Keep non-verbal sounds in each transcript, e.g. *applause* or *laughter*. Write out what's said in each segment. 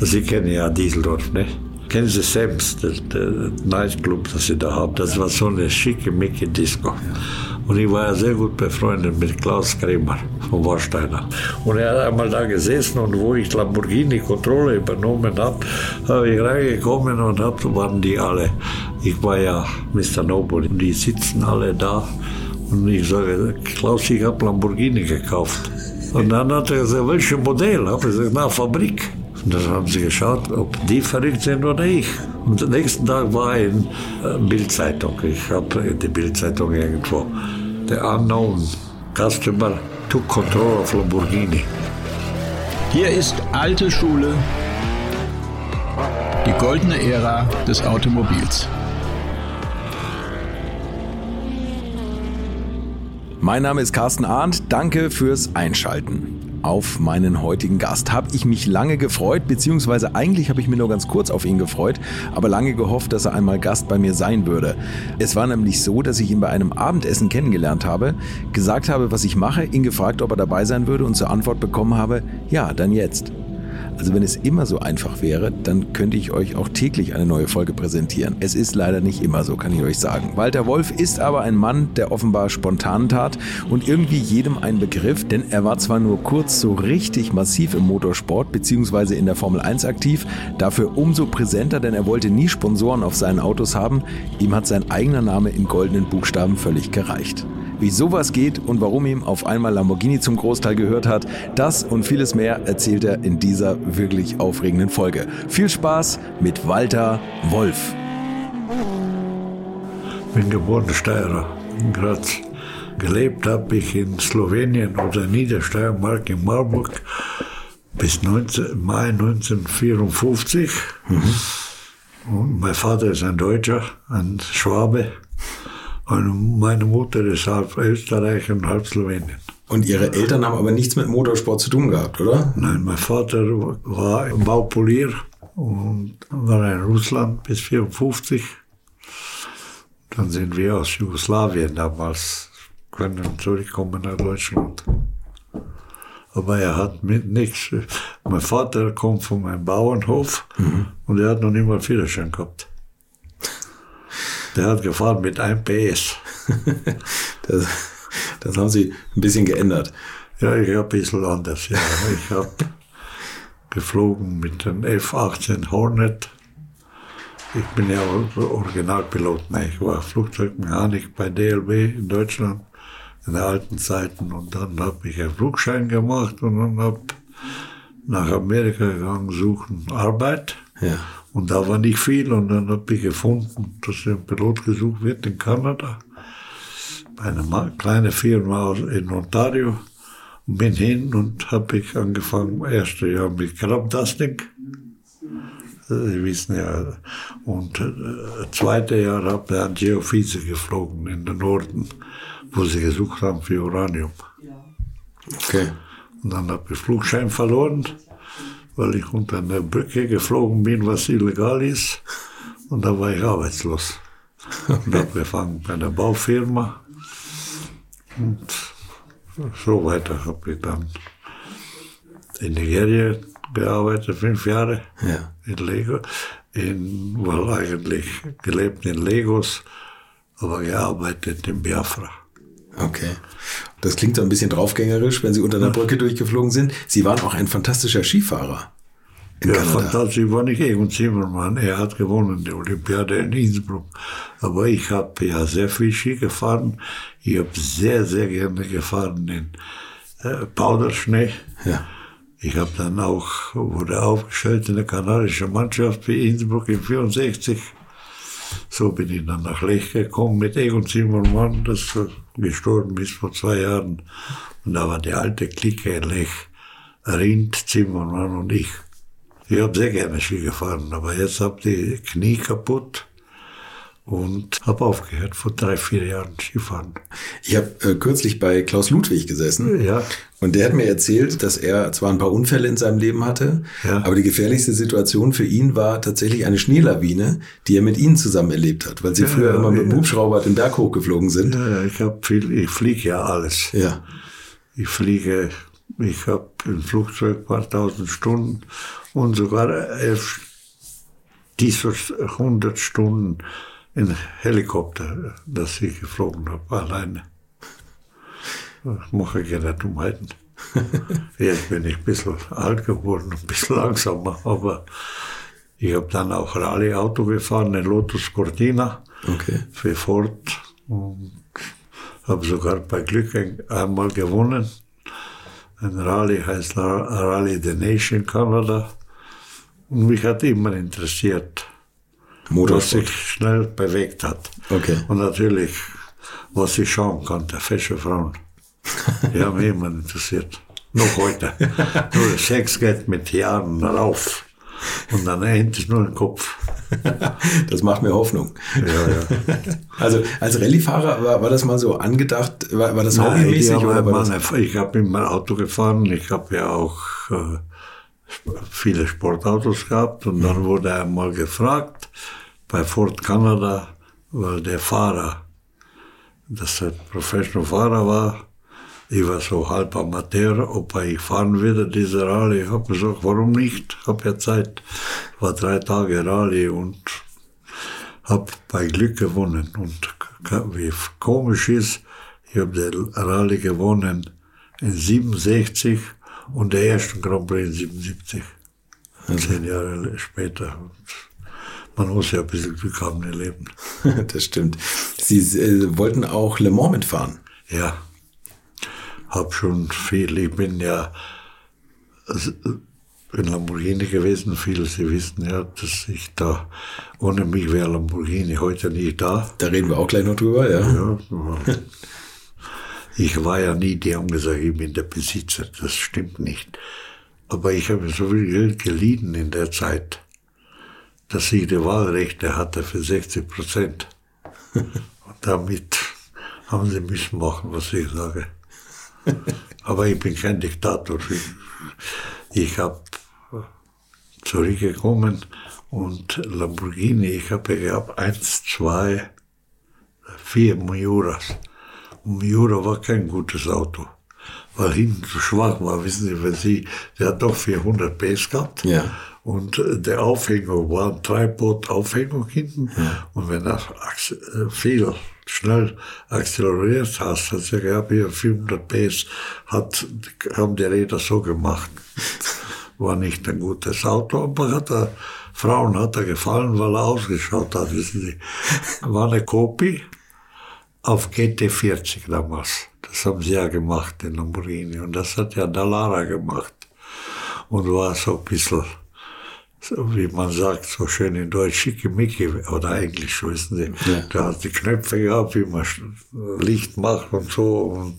Sie kennen ja Dieseldorf, ne? Kennen Sie Sams, der, der Nightclub, das Sie da haben? Das war so eine schicke, micke Disco. Und ich war ja sehr gut befreundet mit Klaus Kremer von Warsteiner. Und er hat einmal da gesessen und wo ich Lamborghini-Kontrolle übernommen habe, habe ich reingekommen und hab, waren die alle. Ich war ja Mr. Noble und die sitzen alle da. Und ich sage, Klaus, ich habe Lamborghini gekauft. Und dann hat er gesagt, welches Modell? Habe ich gesagt, na, Fabrik. Und dann haben sie geschaut, ob die verrückt sind oder ich. Und am nächsten Tag war in äh, Bildzeitung. Ich habe die Bildzeitung irgendwo. The unknown customer took control of Lamborghini. Hier ist alte Schule, die goldene Ära des Automobils. Mein Name ist Carsten Arndt. Danke fürs Einschalten. Auf meinen heutigen Gast habe ich mich lange gefreut, beziehungsweise eigentlich habe ich mir nur ganz kurz auf ihn gefreut, aber lange gehofft, dass er einmal Gast bei mir sein würde. Es war nämlich so, dass ich ihn bei einem Abendessen kennengelernt habe, gesagt habe, was ich mache, ihn gefragt, ob er dabei sein würde und zur Antwort bekommen habe, ja, dann jetzt. Also wenn es immer so einfach wäre, dann könnte ich euch auch täglich eine neue Folge präsentieren. Es ist leider nicht immer so, kann ich euch sagen. Walter Wolf ist aber ein Mann, der offenbar spontan tat und irgendwie jedem ein Begriff, denn er war zwar nur kurz so richtig massiv im Motorsport bzw. in der Formel 1 aktiv, dafür umso präsenter, denn er wollte nie Sponsoren auf seinen Autos haben. Ihm hat sein eigener Name in goldenen Buchstaben völlig gereicht. Wie sowas geht und warum ihm auf einmal Lamborghini zum Großteil gehört hat, das und vieles mehr erzählt er in dieser wirklich aufregenden Folge. Viel Spaß mit Walter Wolf. Ich bin geborener Steirer in Graz. Gelebt habe ich in Slowenien oder Niedersteiermark in Marburg bis 19, Mai 1954. Mhm. Und mein Vater ist ein Deutscher, ein Schwabe. Und meine Mutter ist halb Österreich und halb Slowenien. Und Ihre Eltern haben aber nichts mit Motorsport zu tun gehabt, oder? Nein, mein Vater war Baupolier und war in Russland bis 54. Dann sind wir aus Jugoslawien damals können zurückkommen nach Deutschland. Aber er hat mit nichts. Mein Vater kommt von einem Bauernhof mhm. und er hat noch nicht mal Führerschein gehabt. Der hat gefahren mit einem PS. *laughs* das, das haben Sie ein bisschen geändert. Ja, ich habe ein bisschen anders. Ja. Ich habe geflogen mit dem F-18 Hornet. Ich bin ja Originalpilot. Ne? Ich war Flugzeugmechanik bei DLB in Deutschland in den alten Zeiten. Und dann habe ich einen Flugschein gemacht und dann habe nach Amerika gegangen, suchen Arbeit. Ja. Und da war nicht viel und dann habe ich gefunden, dass ein Pilot gesucht wird in Kanada. Bei einer kleinen Firma in Ontario. Und bin hin und habe ich angefangen, erste Jahr mit Crabdusting. Sie wissen ja. Und äh, zweite Jahr habe ich an Geophyse geflogen in den Norden, wo sie gesucht haben für Uranium. Okay. Und dann habe ich Flugschein verloren weil ich unter einer Brücke geflogen bin, was illegal ist. Und da war ich arbeitslos. Und habe gefangen bei einer Baufirma. Und so weiter habe ich dann in Nigeria gearbeitet, fünf Jahre ja. in Lagos. In, well, eigentlich gelebt in Lagos, aber gearbeitet in Biafra. Okay. Das klingt so ein bisschen draufgängerisch, wenn Sie unter einer Brücke durchgeflogen sind. Sie waren auch ein fantastischer Skifahrer. ja, fantastisch war nicht Egon Zimmermann. Er hat gewonnen, die Olympiade in Innsbruck. Aber ich habe ja sehr viel Ski gefahren. Ich habe sehr, sehr gerne gefahren in äh, Powderschnee. Ja. Ich habe dann auch, wurde aufgestellt in der kanadischen Mannschaft für Innsbruck in 64. So bin ich dann nach Lech gekommen mit Egon Zimmermann, das gestorben ist vor zwei Jahren. Und da war die alte Clique in Lech, Rind, Zimmermann und ich. Ich habe sehr gerne Ski gefahren, aber jetzt habe die Knie kaputt und habe aufgehört vor drei, vier Jahren Skifahren. Ich habe äh, kürzlich bei Klaus Ludwig gesessen ja. und der hat mir erzählt, dass er zwar ein paar Unfälle in seinem Leben hatte, ja. aber die gefährlichste Situation für ihn war tatsächlich eine Schneelawine, die er mit Ihnen zusammen erlebt hat, weil Sie ja, früher immer mit dem Hubschrauber den Berg hochgeflogen sind. Ja, ich habe viel, ich fliege ja alles. Ja. Ich fliege Ich habe im Flugzeug ein paar tausend Stunden und sogar elf dieser 100 Stunden in Helikopter, das ich geflogen habe, alleine. Ich mache keine Dummheiten. Jetzt bin ich ein bisschen alt geworden, ein bisschen langsamer, aber ich habe dann auch Rallye-Auto gefahren, ein Lotus Cortina Okay. für Ford und habe sogar bei Glück ein- einmal gewonnen. Ein Rallye heißt Ra- Rallye the Nation Canada. Und mich hat immer interessiert, was Motorsport. sich schnell bewegt hat. Okay. Und natürlich, was ich schauen konnte, fesche Frauen. *laughs* Die haben mich immer interessiert. Noch heute. *laughs* Nur Sex geht mit Jahren rauf. Und dann endlich nur den Kopf. Das macht mir Hoffnung. Ja, ja. *laughs* Also als Rallyefahrer war, war das mal so angedacht, war, war das Nein, hobbymäßig war das? meine, ich habe immer Auto gefahren, ich habe ja auch äh, viele Sportautos gehabt und Mhm. dann wurde einmal gefragt bei Ford Canada, weil der Fahrer, das ein Professional Fahrer war, ich war so halb Amateur, ob ich fahren würde, diese Rallye. Ich habe gesagt, warum nicht? Ich habe ja Zeit. War drei Tage Rallye und habe bei Glück gewonnen. Und wie komisch ist, ich habe den Rallye gewonnen in 67 und der ersten Grand Prix in 77. Zehn Jahre später. Man muss ja ein bisschen Glück haben im Leben. *laughs* das stimmt. Sie äh, wollten auch Le Mans mitfahren. Ja, hab schon viel. Ich bin ja in Lamborghini gewesen. Viele, Sie wissen ja, dass ich da, ohne mich wäre Lamborghini heute nicht da. Da reden wir auch gleich noch drüber, ja. Ja, *laughs* ich war ja nie, die haben gesagt, ich bin der Besitzer. Das stimmt nicht. Aber ich habe so viel Geld geliehen in der Zeit, dass ich die Wahlrechte hatte für 60 Prozent. *laughs* Und damit haben sie müssen machen, was ich sage. *laughs* Aber ich bin kein Diktator. Ich, habe zurückgekommen und Lamborghini, ich habe gehabt eins, zwei, vier Miuras. Und Miura war kein gutes Auto, weil hinten zu schwach war. Wissen Sie, wenn Sie, der hat doch 400 PS gehabt. Ja. Und äh, der Aufhängung war ein Treibboot-Aufhängung hinten. Und wenn ax- äh, viel schnell akzeleriert hast, hat er gehabt, hier 400 PS, hat, haben die Räder so gemacht. *laughs* War nicht ein gutes Auto, aber hat er, Frauen hat er gefallen, weil er ausgeschaut hat, wissen Sie. War eine Kopie auf GT40 damals. Das haben sie ja gemacht in Lamborghini. Und das hat ja Dallara gemacht. Und war so ein bisschen, so wie man sagt, so schön in Deutsch, schickimicki oder Englisch, wissen Sie. Ja. Da hat die Knöpfe gehabt, wie man Licht macht und so. Und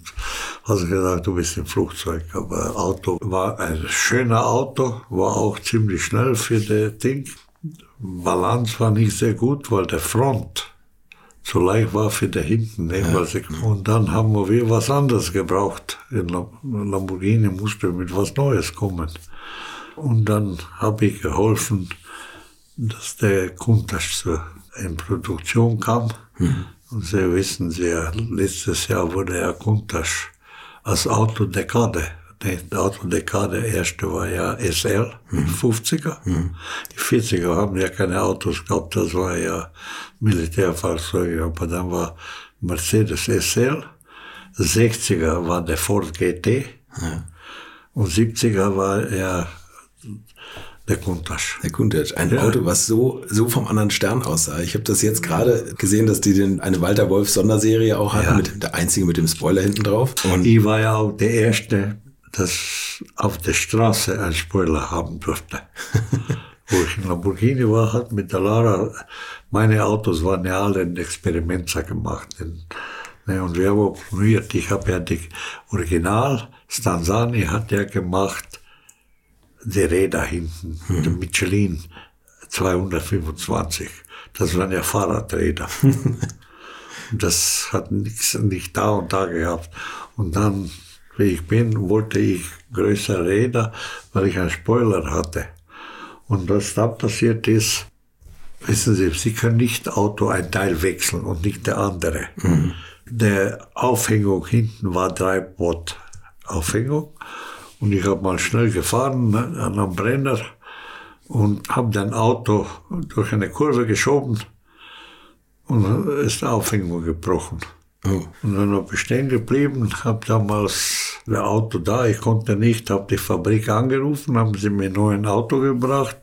hat gesagt, du bist im Flugzeug. Aber Auto war ein schöner Auto, war auch ziemlich schnell für das Ding. Balance war nicht sehr gut, weil der Front zu leicht war für der hinten. Ne? Sie, und dann haben wir was anderes gebraucht. In Lam- Lamborghini musste mit was Neues kommen. Und dann habe ich geholfen, dass der Kuntasch zur in Produktion kam. Und Sie wissen, sehr, letztes Jahr wurde Herr Kuntasch als Autodekade, die Autodekade erste war ja SL, 50er. Die 40er haben ja keine Autos gehabt, das war ja Militärfahrzeuge, aber dann war Mercedes SL, 60er war der Ford GT und 70er war ja der Kuntasch. Der Countach, ein Ja. Auto, was so, so vom anderen Stern aussah. Ich habe das jetzt gerade gesehen, dass die den, eine Walter Wolf Sonderserie auch hatten, Ja. mit der einzige mit dem Spoiler hinten drauf. Und Ich war ja auch der Erste, das auf der Straße einen Spoiler haben durfte. *laughs* Wo ich in Lamborghini war, hat mit der Lara, meine Autos waren ja alle in Experimenter gemacht. In, ne, und wir haben auch probiert. Ich habe ja die Original, Stanzani hat ja gemacht, die Räder hinten, der Michelin 225. Das waren ja Fahrradräder. *laughs* Das hat nichts nicht da und da gehabt. Und dann, wie ich bin, wollte ich größere Räder, weil ich einen Spoiler hatte. Und was dann passiert ist, wissen Sie, Sie können nicht Auto ein Teil wechseln und nicht der andere. Der Aufhängung hinten war drei Bot Aufhängung Und ich habe mal schnell gefahren ne, an einem Brenner und habe dein Auto durch eine Kurve geschoben und ist die Aufhängung gebrochen. Oh. Und dann habe ich stehen geblieben, habe damals das Auto da, ich konnte nicht, habe die Fabrik angerufen, haben sie mir ein Auto gebracht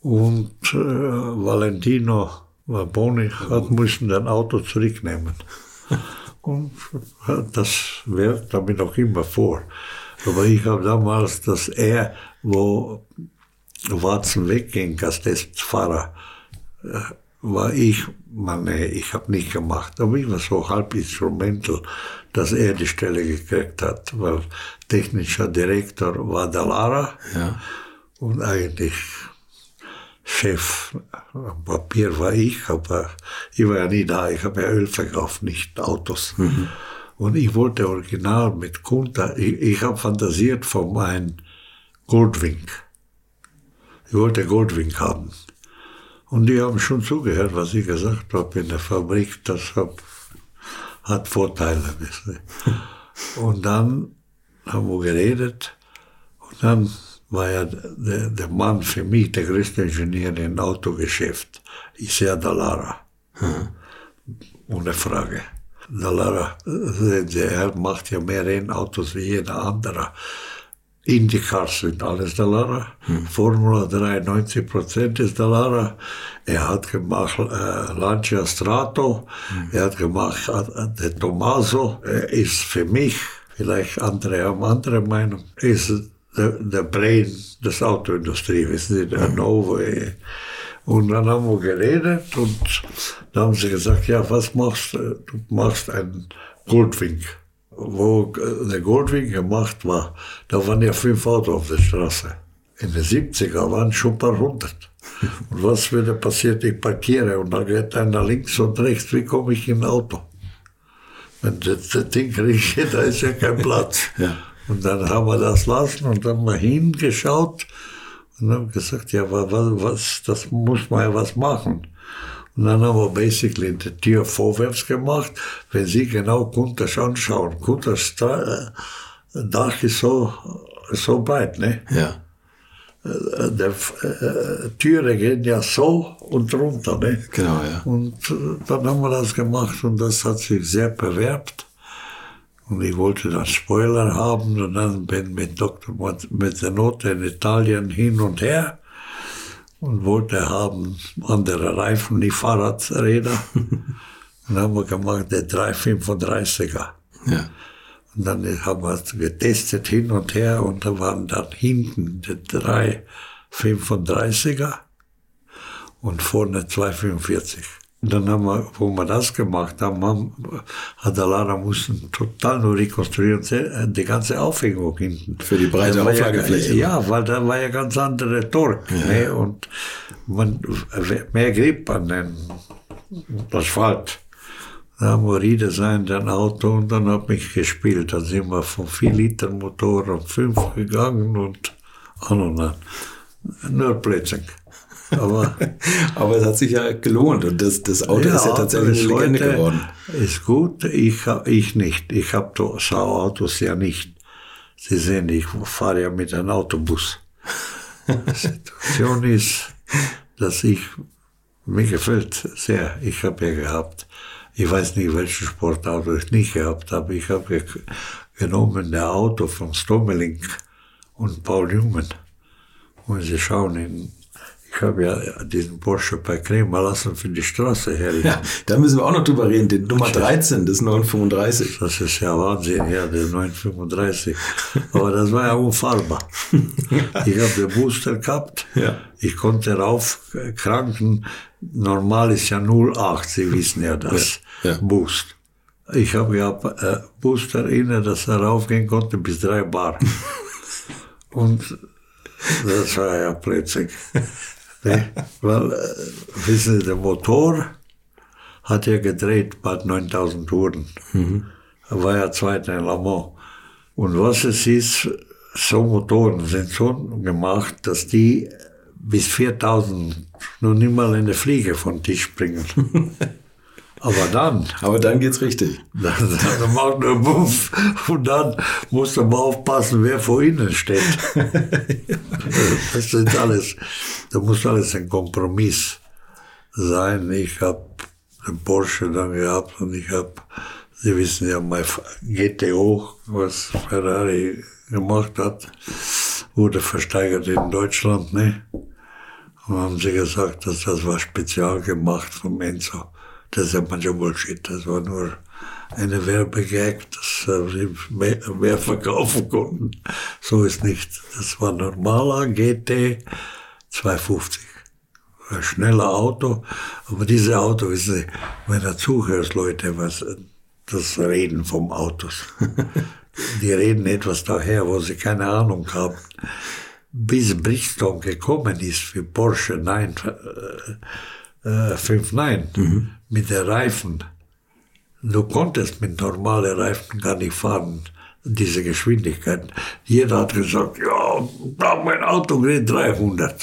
und äh, Valentino Boni hat müssen ein Auto zurücknehmen. *laughs* Und das wird damit auch immer vor. Aber ich habe damals, dass er, wo Watson wegging als Testfahrer, äh, war ich, man, nee, ich habe nicht gemacht, aber ich war so halb instrumental, dass er die Stelle gekriegt hat, weil technischer Direktor war Dallara ja. und eigentlich Chef am Papier war ich, aber ich war ja nie da, ich habe ja Öl verkauft, nicht Autos. Mhm. Und ich wollte original mit Kunta, ich, ich habe fantasiert von meinem Goldwing. Ich wollte Goldwing haben. Und die haben schon zugehört, was ich gesagt habe in der Fabrik. Das hab, hat Vorteile. *laughs* Und dann haben wir geredet. Und dann war ja der, der Mann für mich der größte Ingenieur im Autogeschäft. Isaiah Dallara. Hm. Ohne Frage. Dallara, er macht ja mehr Rennautos wie jeder andere. IndyCars sind alles Dallara. Hm. Formula 3, 90 Prozent ist Dallara. Er hat gemacht äh, Lancia Strato. Hm. Er hat gemacht äh, der Tommaso. Er ist für mich, vielleicht andere haben andere Meinung, ist der, der Brain des Autoindustrie, wissen Sie, der hm. Novo. Und dann haben wir geredet und da haben sie gesagt, ja, was machst du? Du machst einen Goldwing wo der Goldwing gemacht war, da waren ja fünf Autos auf der Straße. In den 70er waren schon ein paar hundert. *laughs* Und was würde passiert? Ich parkiere und dann geht einer links und rechts. Wie komme ich in ein Auto? Wenn das, das Ding rieche, *laughs* da ist ja kein Platz. ja. Und dann haben wir das lassen und dann mal hingeschaut und haben gesagt, ja, was, was, das muss man ja was machen. Und dann haben wir basically die Tür vorwärts gemacht. Wenn Sie genau Kunters anschauen, Kunters äh, Dach ist so, so breit, ne? Ja. Äh, der, äh, Türe gehen ja so und runter, ne? Genau, ja. Und dann haben wir das gemacht und das hat sich sehr bewerbt. Und ich wollte dann Spoiler haben und dann bin mit Dr. mit der Note in Italien hin und her und wollte haben andere Reifen, die Fahrradräder. und *laughs* dann haben wir gemacht, der 335er. Ja. Und dann haben wir getestet hin und her und da waren dann hinten die 335er und vorne 245. Und dann haben wir, wo wir das gemacht haben, haben hat der Lara mussten total nur rekonstruieren, äh, die ganze Aufhängung hinten. Für die breite Auflagefläche. Ja, ja, weil da war ja ganz andere Torque. Ja. Ne? Und man, mehr Grip an den Asphalt. Da haben wir Redesign ein Auto und dann habe ich gespielt. Dann sind wir von 4 Liter Motor auf 5 gegangen und an und an. Nur Plätzchen. Aber, *laughs* aber es hat sich ja gelohnt und das, das Auto ja, ist ja tatsächlich eine Legende geworden. Ist gut, ich, ich nicht. Ich habe so Autos ja nicht. Sie sehen, ich fahre ja mit einem Autobus. Die Situation ist, dass ich, mir gefällt sehr, ich habe ja gehabt, ich weiß nicht, welches Sportauto ich nicht gehabt habe, ich habe genommen der Auto von Stommeling und Paul Newman. Und Sie schauen in ich habe ja diesen Porsche bei Kremer lassen für die Straße herrichten. Ja, da müssen wir auch noch drüber reden. Den Nummer 13, das 935. Das ist ja Wahnsinn, ja, der 935. Aber das war ja unfahrbar. Ich habe den Booster gehabt. Ja. Ich konnte raufkranken. Normal ist ja 0,8. Sie wissen ja das. Ja. Ja. Boost. Ich habe ja äh, Booster inne, dass er raufgehen konnte bis 3 Bar. *laughs* Und das war ja plötzlich. Ne? Weil, äh, wissen Sie, der Motor hat ja gedreht bei 9000 Touren. Mhm. Er war ja Zweiter in Le Mans. Und was es ist, so Motoren sind so gemacht, dass die bis 4000 noch nicht mal in der Fliege vom Tisch springen. *laughs* Aber dann, Aber dann geht's richtig. *laughs* dann, dann macht nur Buff und dann muss man aufpassen, wer vor ihnen steht. *laughs* Das ist alles, da muss alles ein Kompromiss sein. Ich habe den Porsche dann gehabt und ich habe, Sie wissen ja, mein GTO, was Ferrari gemacht hat, wurde versteigert in Deutschland, ne? Und haben sie gesagt, dass das war spezial gemacht vom Enzo. Das ist ja manchmal Bullshit. Das war nur eine Werbegag, dass äh, sie mehr, mehr verkaufen konnten. So ist nicht. Das war normaler GT 250. Ein schneller Auto. Aber dieses Auto ist, äh, wenn du zuhörst, Leute, was, äh, das Reden vom Autos. *laughs* Die reden etwas daher, wo sie keine Ahnung haben bis Bridgestone gekommen ist für Porsche 9, äh, äh, 59 mhm. Mit den Reifen. Du konntest mit normalen Reifen gar nicht fahren, diese Geschwindigkeit. Jeder hat gesagt, ja, mein Auto geht 300.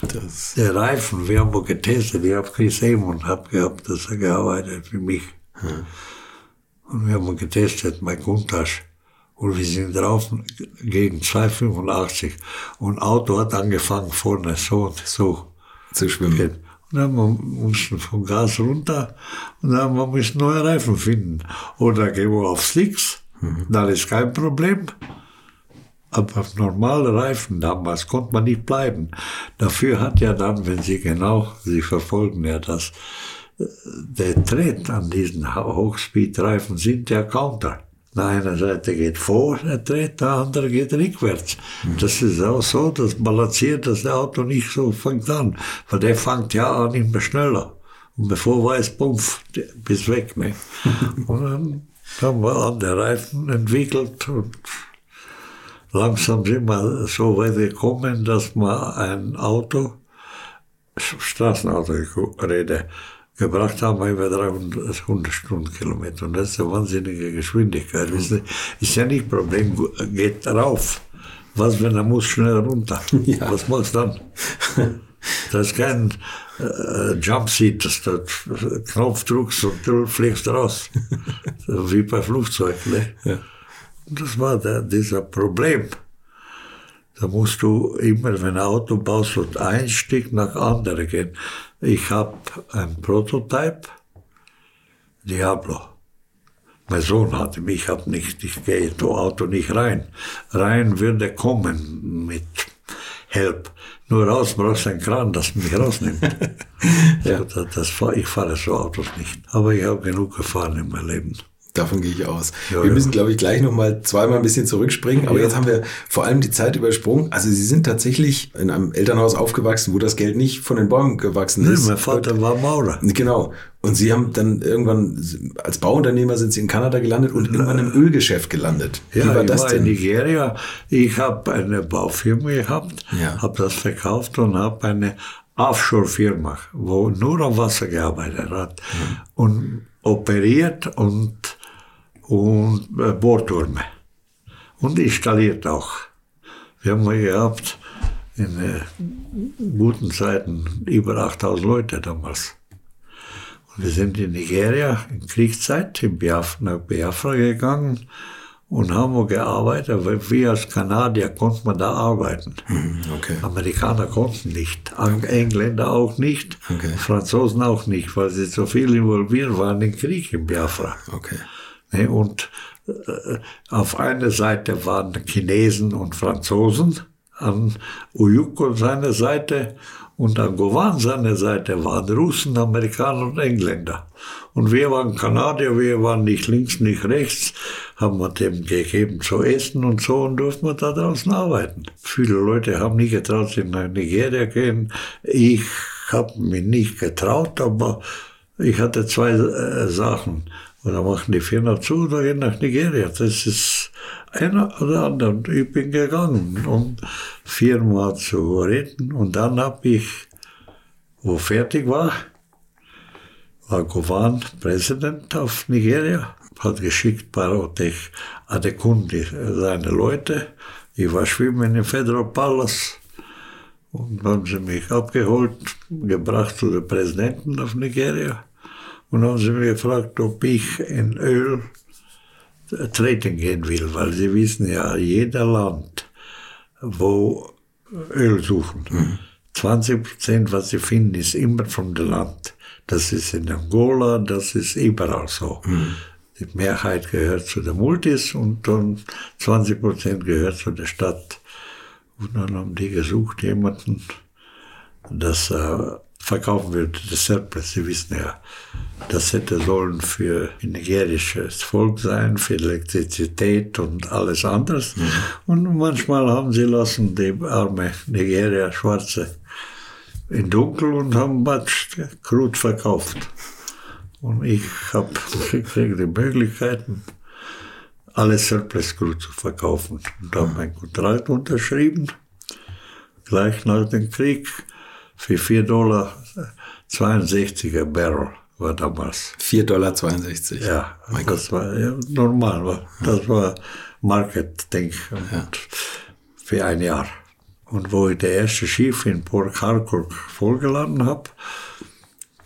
Das der Reifen, wir haben getestet, ich habe Chris Amon hab gehabt, dass er gearbeitet für mich. Hm. Und wir haben getestet, mein Kuntasch. Und wir sind drauf gegen 2,85. Und Auto hat angefangen vorne so und so zu schwimmen. Und dann mussten wir vom Gas runter und dann wir müssen neue Reifen finden. Oder gehen wir auf Slicks, mhm. dann ist kein Problem. Aber auf normale Reifen damals konnte man nicht bleiben. Dafür hat ja dann, wenn Sie genau, Sie verfolgen ja das, äh, der Tritt an diesen Hochspeed-Reifen sind ja Counter. Na einer Seite geht vor, der dreht, der andere geht rückwärts. Mhm. Das ist auch so, das balanciert das Auto nicht so fängt an, weil der fängt ja an immer schneller. Und bevor weiß, pumpf, bis weg. Ne? *laughs* und dann haben wir andere Reifen entwickelt und langsam sind wir so weit gekommen, dass man ein Auto, Straßenauto rede, gebracht haben wir über 300 Stundenkilometer. Und das ist eine wahnsinnige Geschwindigkeit. Mhm. Ist ja nicht Problem, geht rauf. Was, wenn er muss schnell runter? *laughs* Ja. Was machst du dann? Das ist kein äh, Jumpseat, dass du Knopf drückst und du fliegst raus. *laughs* Wie bei Flugzeugen. Ne? Ja. Das war der, dieser Problem. Da musst du immer, wenn ein Auto baust, und ein Stück nach andere gehen. Ich habe ein Prototype, Diablo. Mein Sohn hatte mich, ich habe nicht, ich gehe in das Auto nicht rein. Rein würde kommen mit Help. Nur raus brauchst du einen Kran, das mich rausnimmt. *laughs* ja. das, das, ich fahre so Autos nicht. Aber ich habe genug gefahren in meinem Leben. Davon gehe ich aus. Ja, wir müssen, glaube ich, gleich nochmal zweimal ein bisschen zurückspringen. Aber ja. jetzt haben wir vor allem die Zeit übersprungen. Also Sie sind tatsächlich in einem Elternhaus aufgewachsen, wo das Geld nicht von den Bäumen gewachsen ist. Nee, mein Vater war Maurer. Genau. Und Sie haben dann irgendwann, als Bauunternehmer sind Sie in Kanada gelandet und irgendwann im Ölgeschäft gelandet. Wie ja, war ich das war denn? in Nigeria. Ich habe eine Baufirma gehabt, ja. habe das verkauft und habe eine Offshore-Firma, wo nur am Wasser gearbeitet hat. Mhm. Und operiert und und äh, Bohrtürme. Und installiert auch. Wir haben mal gehabt, in äh, guten Zeiten über 8000 Leute damals. Und wir sind in Nigeria in Kriegszeit in Biafra, nach Biafra gegangen und haben wir gearbeitet, weil wir als Kanadier konnten wir da arbeiten. Hm, okay. Amerikaner konnten nicht, Engländer auch nicht, okay. Franzosen auch nicht, weil sie so viel involviert waren im Krieg in Biafra. Okay. Ne, und äh, auf einer Seite waren Chinesen und Franzosen, an Uyuko seiner Seite und an Govan seiner Seite waren Russen, Amerikaner und Engländer. Und wir waren Kanadier, wir waren nicht links, nicht rechts, haben wir dem gegeben zu essen und so und durften wir da draußen arbeiten. Viele Leute haben nicht getraut, sich nach Nigeria gehen. Ich habe mich nicht getraut, aber ich hatte zwei äh, Sachen. Oder machen die Firma zu oder gehen nach Nigeria. Das ist einer oder andere. Und ich bin gegangen, um Firma zu retten. Und dann habe ich, wo fertig war, war Govan Präsident auf Nigeria, hat geschickt Parotech Adekunde seine Leute. Ich war schwimmen im Federal Palace Und dann haben sie mich abgeholt, gebracht zu den Präsidenten auf Nigeria. Und haben sie mich gefragt, ob ich in Öl treten gehen will, weil sie wissen ja, jeder Land, wo Öl suchen, mhm. 20 Prozent, was sie finden, ist immer von dem Land. Das ist in Angola, das ist überall so. Mhm. Die Mehrheit gehört zu den Multis und dann 20 Prozent gehört zu der Stadt. Und dann haben die gesucht, jemanden, das äh, verkaufen würde, das Surplus. Sie wissen ja, das hätte sollen für nigerisches Volk sein, für Elektrizität und alles anderes. Mhm. Und manchmal haben sie lassen die arme Nigeria Schwarze in Dunkel und haben Batsch Krut verkauft. Und ich habe gekriegt die Möglichkeiten, alles Surplus Krut zu verkaufen. Und habe meinen Kontrakt unterschrieben, gleich nach dem Krieg, für 4,62 Dollar 62er Barrel war damals. 4,62 Dollar. Ja, mein das Gott. war ja, normal. Das war Market, denke ich, ja. für ein Jahr. Und wo ich das erste Schiff in Port Harcourt vollgeladen habe,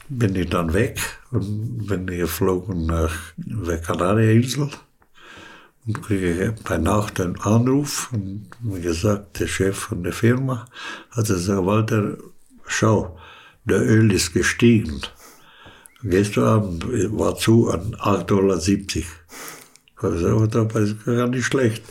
bin ich dann weg und bin geflogen nach der Kanarieninsel und kriege bei Nacht einen Anruf und mir gesagt, der Chef von der Firma hat gesagt, Walter, schau, der Öl ist gestiegen. Gestern Abend war zu an 8,70 Dollar. Also, das ist gar nicht schlecht.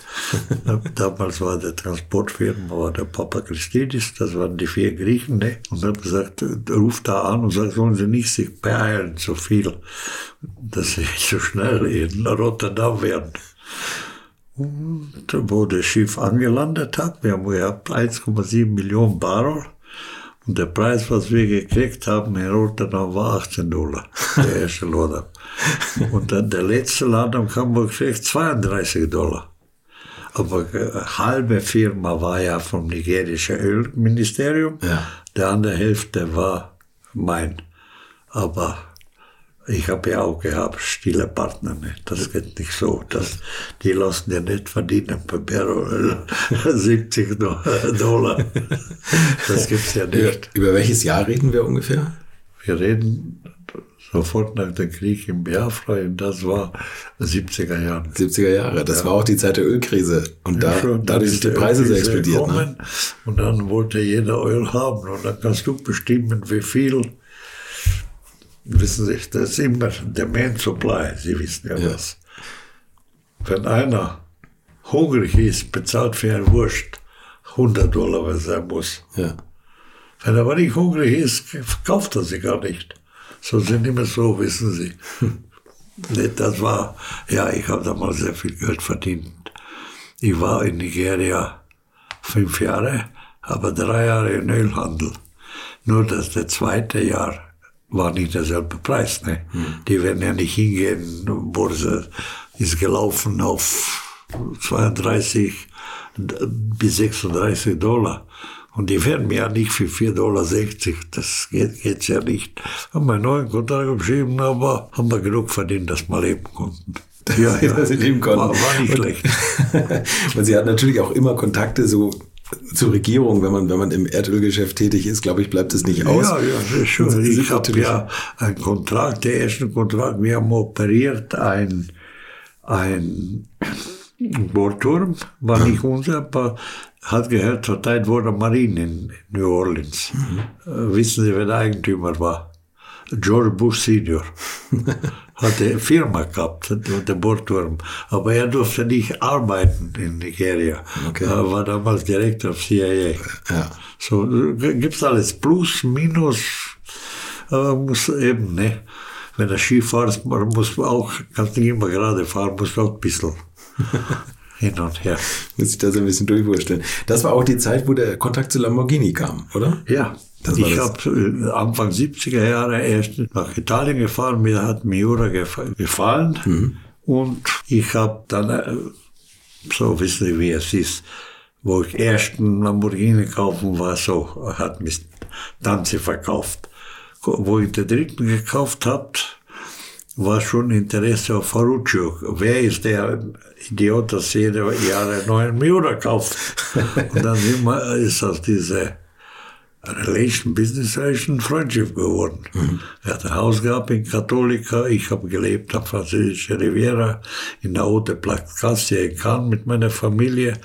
Damals war der Transportfirma, war der Papa Christidis, das waren die vier Griechen, ne? Und hat gesagt, ruf da an und sagt, sollen Sie nicht sich beeilen, so viel, dass Sie so schnell in Rotterdam werden. Und wo das Schiff angelandet hat, wir haben gehabt 1,7 Millionen Barrel, und der Preis, was wir gekriegt haben in Rotterdam, war 18 Dollar, der *laughs* erste Ladung. Und dann der letzte Ladung haben wir gekriegt 32 Dollar. Aber eine halbe Firma war ja vom nigerischen Ölministerium, ja. der andere Hälfte war mein. Aber ich habe ja auch gehabt, stille Partner. Ne? Das geht nicht so. Das, die lassen ja nicht verdienen per Barrel 70 Dollar. Das gibt's ja nicht. Über, über welches Jahr reden wir ungefähr? Wir reden sofort nach dem Krieg im Biafra und das war 70er Jahre. 70er Jahre, das ja. war auch die Zeit der Ölkrise und da, schon, dadurch sind die Preise sehr explodiert. Ne? Und dann wollte jeder Öl haben und dann kannst du bestimmen, wie viel wissen Sie, das ist immer der Main Supply, Sie wissen ja, ja. das. Wenn einer hungrig ist, bezahlt für ein Wurst 100 Dollar, was er muss. Ja. Wenn er aber nicht hungrig ist, kauft er sie gar nicht. So sind immer so, wissen Sie. *laughs* das war, ja, ich habe damals sehr viel Geld verdient. Ich war in Nigeria fünf Jahre, aber drei Jahre im Ölhandel. Nur dass der zweite Jahr war nicht derselbe Preis. Ne? Hm. Die werden ja nicht hingehen, Börse ist gelaufen auf 32 bis 36 Dollar. Und die werden mir ja nicht für 4,60 Dollar. Das geht geht's ja nicht. Haben wir einen neuen Kontrakt geschrieben, aber haben wir genug verdient, dass wir leben konnten. *laughs* Ja, ja. dass sie leben konnten. War, war nicht schlecht. *laughs* und sie hat natürlich auch immer Kontakte so zur Regierung, wenn man, wenn man im Erdölgeschäft tätig ist, glaube ich, bleibt es nicht aus. Ja, ja, das ist schon. Ich habe ja einen Kontrakt, der erste Kontrakt, wir haben operiert ein, ein Bohrturm, war nicht unser, aber hat gehört zur Zeit wurde Marine in New Orleans. Mhm. Äh, wissen Sie, wer der Eigentümer war? George Bush Senior. *laughs* hat eine Firma gehabt, der Bordturm. Aber er durfte nicht arbeiten in Nigeria. Okay. Er war damals Direktor auf CIA. Ja. So gibt's alles. Plus, Minus. Aber muss eben, ne? Wenn er Ski fährt, man muss auch, kannst nicht immer gerade fahren, muss auch ein bisschen. *laughs* hin und her. Muss ich das ein bisschen durchvorstellen. Das war auch die Zeit, wo der Kontakt zu Lamborghini kam, oder? Ja, ich habe äh, Anfang 70er Jahre erst nach Italien gefahren, mir hat Miura gefallen mhm. und ich habe dann, äh, so wissen Sie, wie es ist, wo ich ersten Lamborghini kaufen war, so hat mich Danze verkauft. Wo ich den dritten gekauft habe, war schon Interesse auf Ferruccio. Wer ist der Idiot, das jede Jahre neuen Miura kauft? *laughs* Und dann ist das diese Relation, Business Relation, Freundschaft geworden. Mhm. Er hat ein Haus gehabt in Katholika, ich habe gelebt am französischen Riviera, in der Haute Placasse in Cannes mit meiner Familie.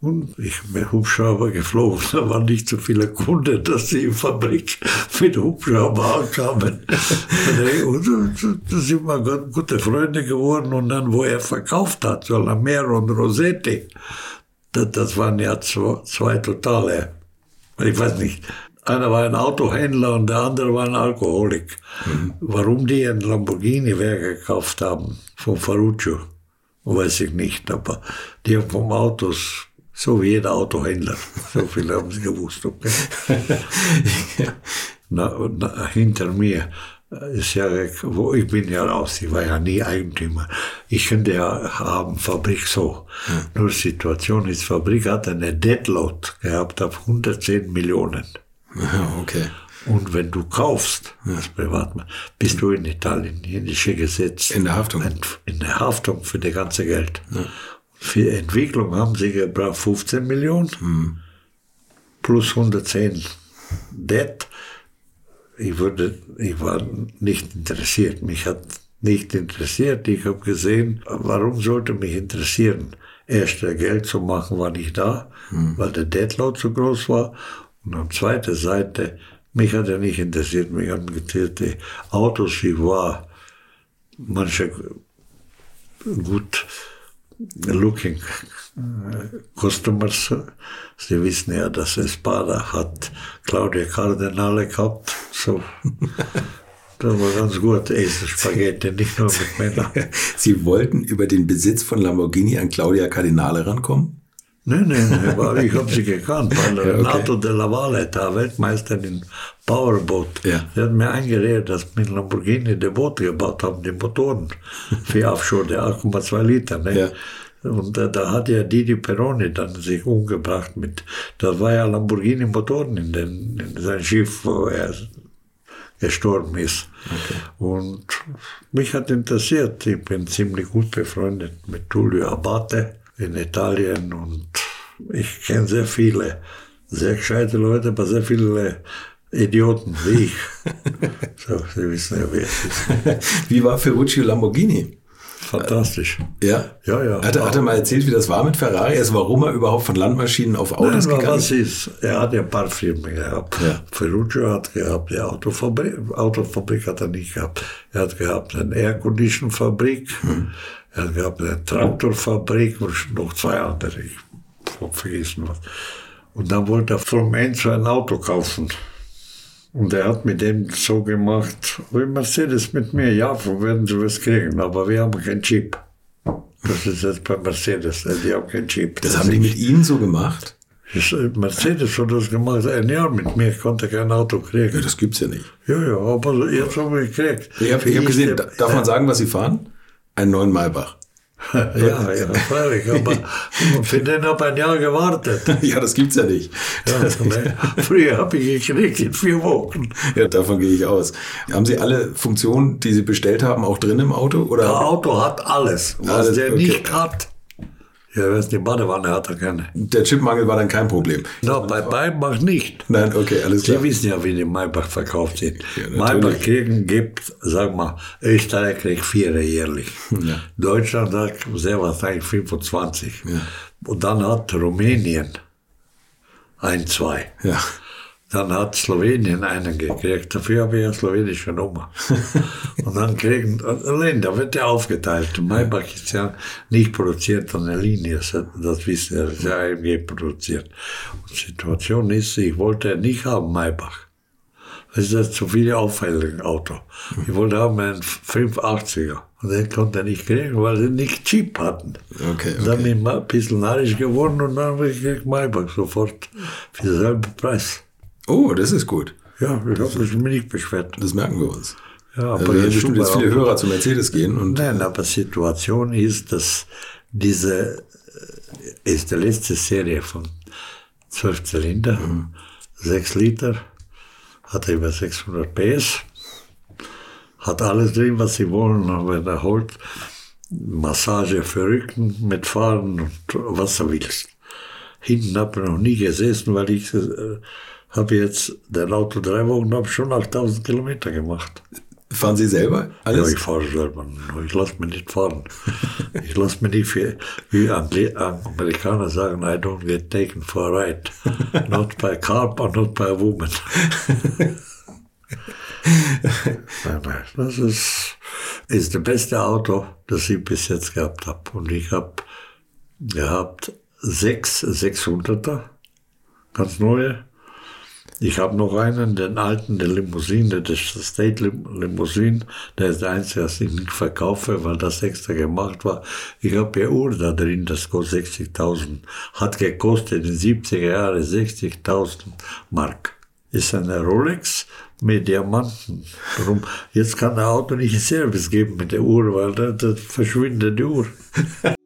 Und ich bin Hubschrauber geflogen. *laughs* Da waren nicht so viele Kunden, dass sie in die Fabrik mit Hubschrauber ankamen. *laughs* und da sind wir gute Freunde geworden. Und dann, wo er verkauft hat, so Lamero und Rossetti, das, das waren ja zwei, zwei totale, ich weiß nicht, einer war ein Autohändler und der andere war ein Alkoholik. Mhm. Warum die ein Lamborghini-Werk gekauft haben, von Ferruccio, weiß ich nicht, aber die haben vom Autos so wie jeder Autohändler. *laughs* So viel haben sie gewusst. Okay? *laughs* na, na, hinter mir ist ja, wo ich bin ja raus, ich war ja nie Eigentümer. Ich könnte ja haben Fabrik so. Ja. Nur Situation ist, Fabrik hat eine Deadload gehabt auf 110 Millionen. Ja, okay. Und wenn du kaufst, als Privatmann, bist du in Italien, in die gesetzt. In der Haftung. In der Haftung für das ganze Geld. Ja. Für Entwicklung haben sie gebraucht 15 Millionen mhm. plus 110 Debt. Ich, würde, ich war nicht interessiert. Mich hat nicht interessiert. Ich habe gesehen, warum sollte mich interessieren? Erst Geld zu machen war nicht da, mhm. weil der Deadload zu groß war. Und an zweiter Seite, mich hat er nicht interessiert. Mich haben interessiert die Autos, wie war. Manche gut looking customers. Sie wissen ja, dass Espada hat Claudia Cardinale gehabt. So. Das war ganz gut, essen Spaghetti, nicht nur mit Männern. *laughs* Sie wollten über den Besitz von Lamborghini an Claudia Cardinale rankommen? Nein, nein, nein, ich habe sie gekannt, weil *laughs* ja, Renato okay. de la Valle, der Weltmeister in Powerboat, ja. der hat mir eingeredet, dass mit Lamborghini die Boote gebaut haben, die Motoren für Offshore, der 8,2 Liter. Ne? Ja. Und da hat ja Didi Peroni dann sich umgebracht mit, das war ja Lamborghini Motoren in, den, in sein Schiff, wo er gestorben ist. Okay. Und mich hat interessiert, ich bin ziemlich gut befreundet mit Tullio Abate in Italien und ich kenne sehr viele sehr gescheite Leute, aber sehr viele Idioten wie ich. *laughs* so, Sie wissen ja, wer es ist. Wie war Ferruccio Lamborghini? Fantastisch. Ja? Ja, ja. Hat, hat er mal erzählt, wie das war mit Ferrari? Also warum er überhaupt von Landmaschinen auf Autos Nein, gegangen was ist? Er hat ja ein paar Firmen gehabt. Ja. Ferruccio hat gehabt, die Autofabrik, Autofabrik hat er nicht gehabt. Er hat gehabt eine Aircondition-Fabrik. Hm. Er gab eine Traktorfabrik und noch zwei andere. Ich habe vergessen was. Und dann wollte er vom Enzo ein Auto kaufen. Und er hat mit dem so gemacht, wie Mercedes mit mir, ja, wo werden Sie was kriegen, aber wir haben keinen Chip. Das ist jetzt bei Mercedes, die haben keinen Chip. Das, das haben die mit Ihnen so gemacht? Mercedes hat das gemacht, ein Jahr mit mir, ich konnte kein Auto kriegen. Ja, das gibt's ja nicht. Ja, ja, aber jetzt haben wir gekriegt. Ich habe hab gesehen, darf man sagen, was Sie fahren? einen neuen Maybach. Ja, ja, freilich, aber *laughs* für den habe ich ein Jahr gewartet. *laughs* ja, das gibt's ja nicht. Ja, *laughs* früher habe ich gekriegt in vier Wochen. Ja, davon gehe ich aus. Haben Sie alle Funktionen, die Sie bestellt haben, auch drin im Auto? Oder? Das Auto hat alles. Was alles, der okay. nicht hat, ja, wer die Badewanne hat, er keine. Der Chipmangel war dann kein Problem. No, bei Maybach nicht. Nein, okay, alles klar. Sie wissen ja, wie die Maybach verkauft sind. Ja, Maybach kriegen gibt, sag mal, Österreich kriegt vier jährlich. Ja. Deutschland sagt sehr wahrscheinlich 25. Ja. Und dann hat Rumänien ein, zwei. Ja. Dann hat Slowenien einen gekriegt. Dafür habe ich eine slowenische Nummer. *laughs* und dann kriegen, allein, da wird der aufgeteilt. Maybach ist ja nicht produziert an der Linie. Das wissen wir, das ist ja AMG produziert. Und die Situation ist, ich wollte nicht haben Maybach. Das ist zu viele Aufhellung Auto. Ich wollte haben einen 580er. Und den konnte er nicht kriegen, weil sie nicht Chip hatten. Okay, okay. Dann bin ich ein bisschen narrisch geworden und dann habe ich Maybach sofort für denselben Preis. Oh, das ist gut. Ja, ich habe mich nicht beschwert. Das merken wir uns. Ja, aber ja, bestimmt jetzt viele Hörer zu Mercedes gehen. Und Nein, aber Situation ist, dass diese äh, ist die letzte Serie von 12 Zylinder, mhm. 6 Liter, hat über 600 PS, hat alles drin, was sie wollen, aber er holt Massage für Rücken mit Fahren und was du willst. Hinten habe ich noch nie gesessen, weil ich äh, habe jetzt den Auto drei Wochen, habe schon 8000 Kilometer gemacht. Fahren Sie selber alles? Ja, ich fahre selber. Ich lasse mich nicht fahren. ich lasse mich nicht, für, wie Amerikaner sagen, I don't get taken for a ride. *laughs* Not by car, but not by a woman. *laughs* nein, nein, das ist, ist das beste Auto, das ich bis jetzt gehabt habe. Und ich habe gehabt sechs 600er, ganz neue. Ich habe noch einen, den alten, der Limousine, das State Limousine, der ist der einzige, das ich nicht verkaufe, weil das extra gemacht war. Ich habe ja Uhr da drin, das kostet 60.000. Hat gekostet in den 70er Jahren 60.000 Mark. Ist eine Rolex mit Diamanten. Warum? Jetzt kann der Auto nicht Service geben mit der Uhr, weil da, da verschwindet die Uhr. *laughs*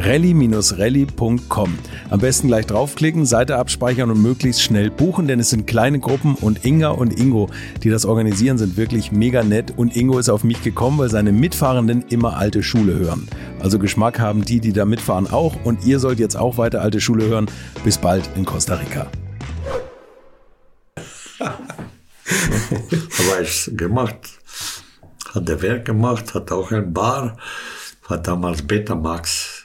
rally-rally.com. Am besten gleich draufklicken, Seite abspeichern und möglichst schnell buchen, denn es sind kleine Gruppen und Inga und Ingo, die das organisieren, sind wirklich mega nett und Ingo ist auf mich gekommen, weil seine Mitfahrenden immer alte Schule hören. Also Geschmack haben die, die da mitfahren auch und ihr sollt jetzt auch weiter alte Schule hören. Bis bald in Costa Rica. *laughs* Aber ich gemacht, hat der Werk gemacht, hat auch ein Bar, hat damals Betamax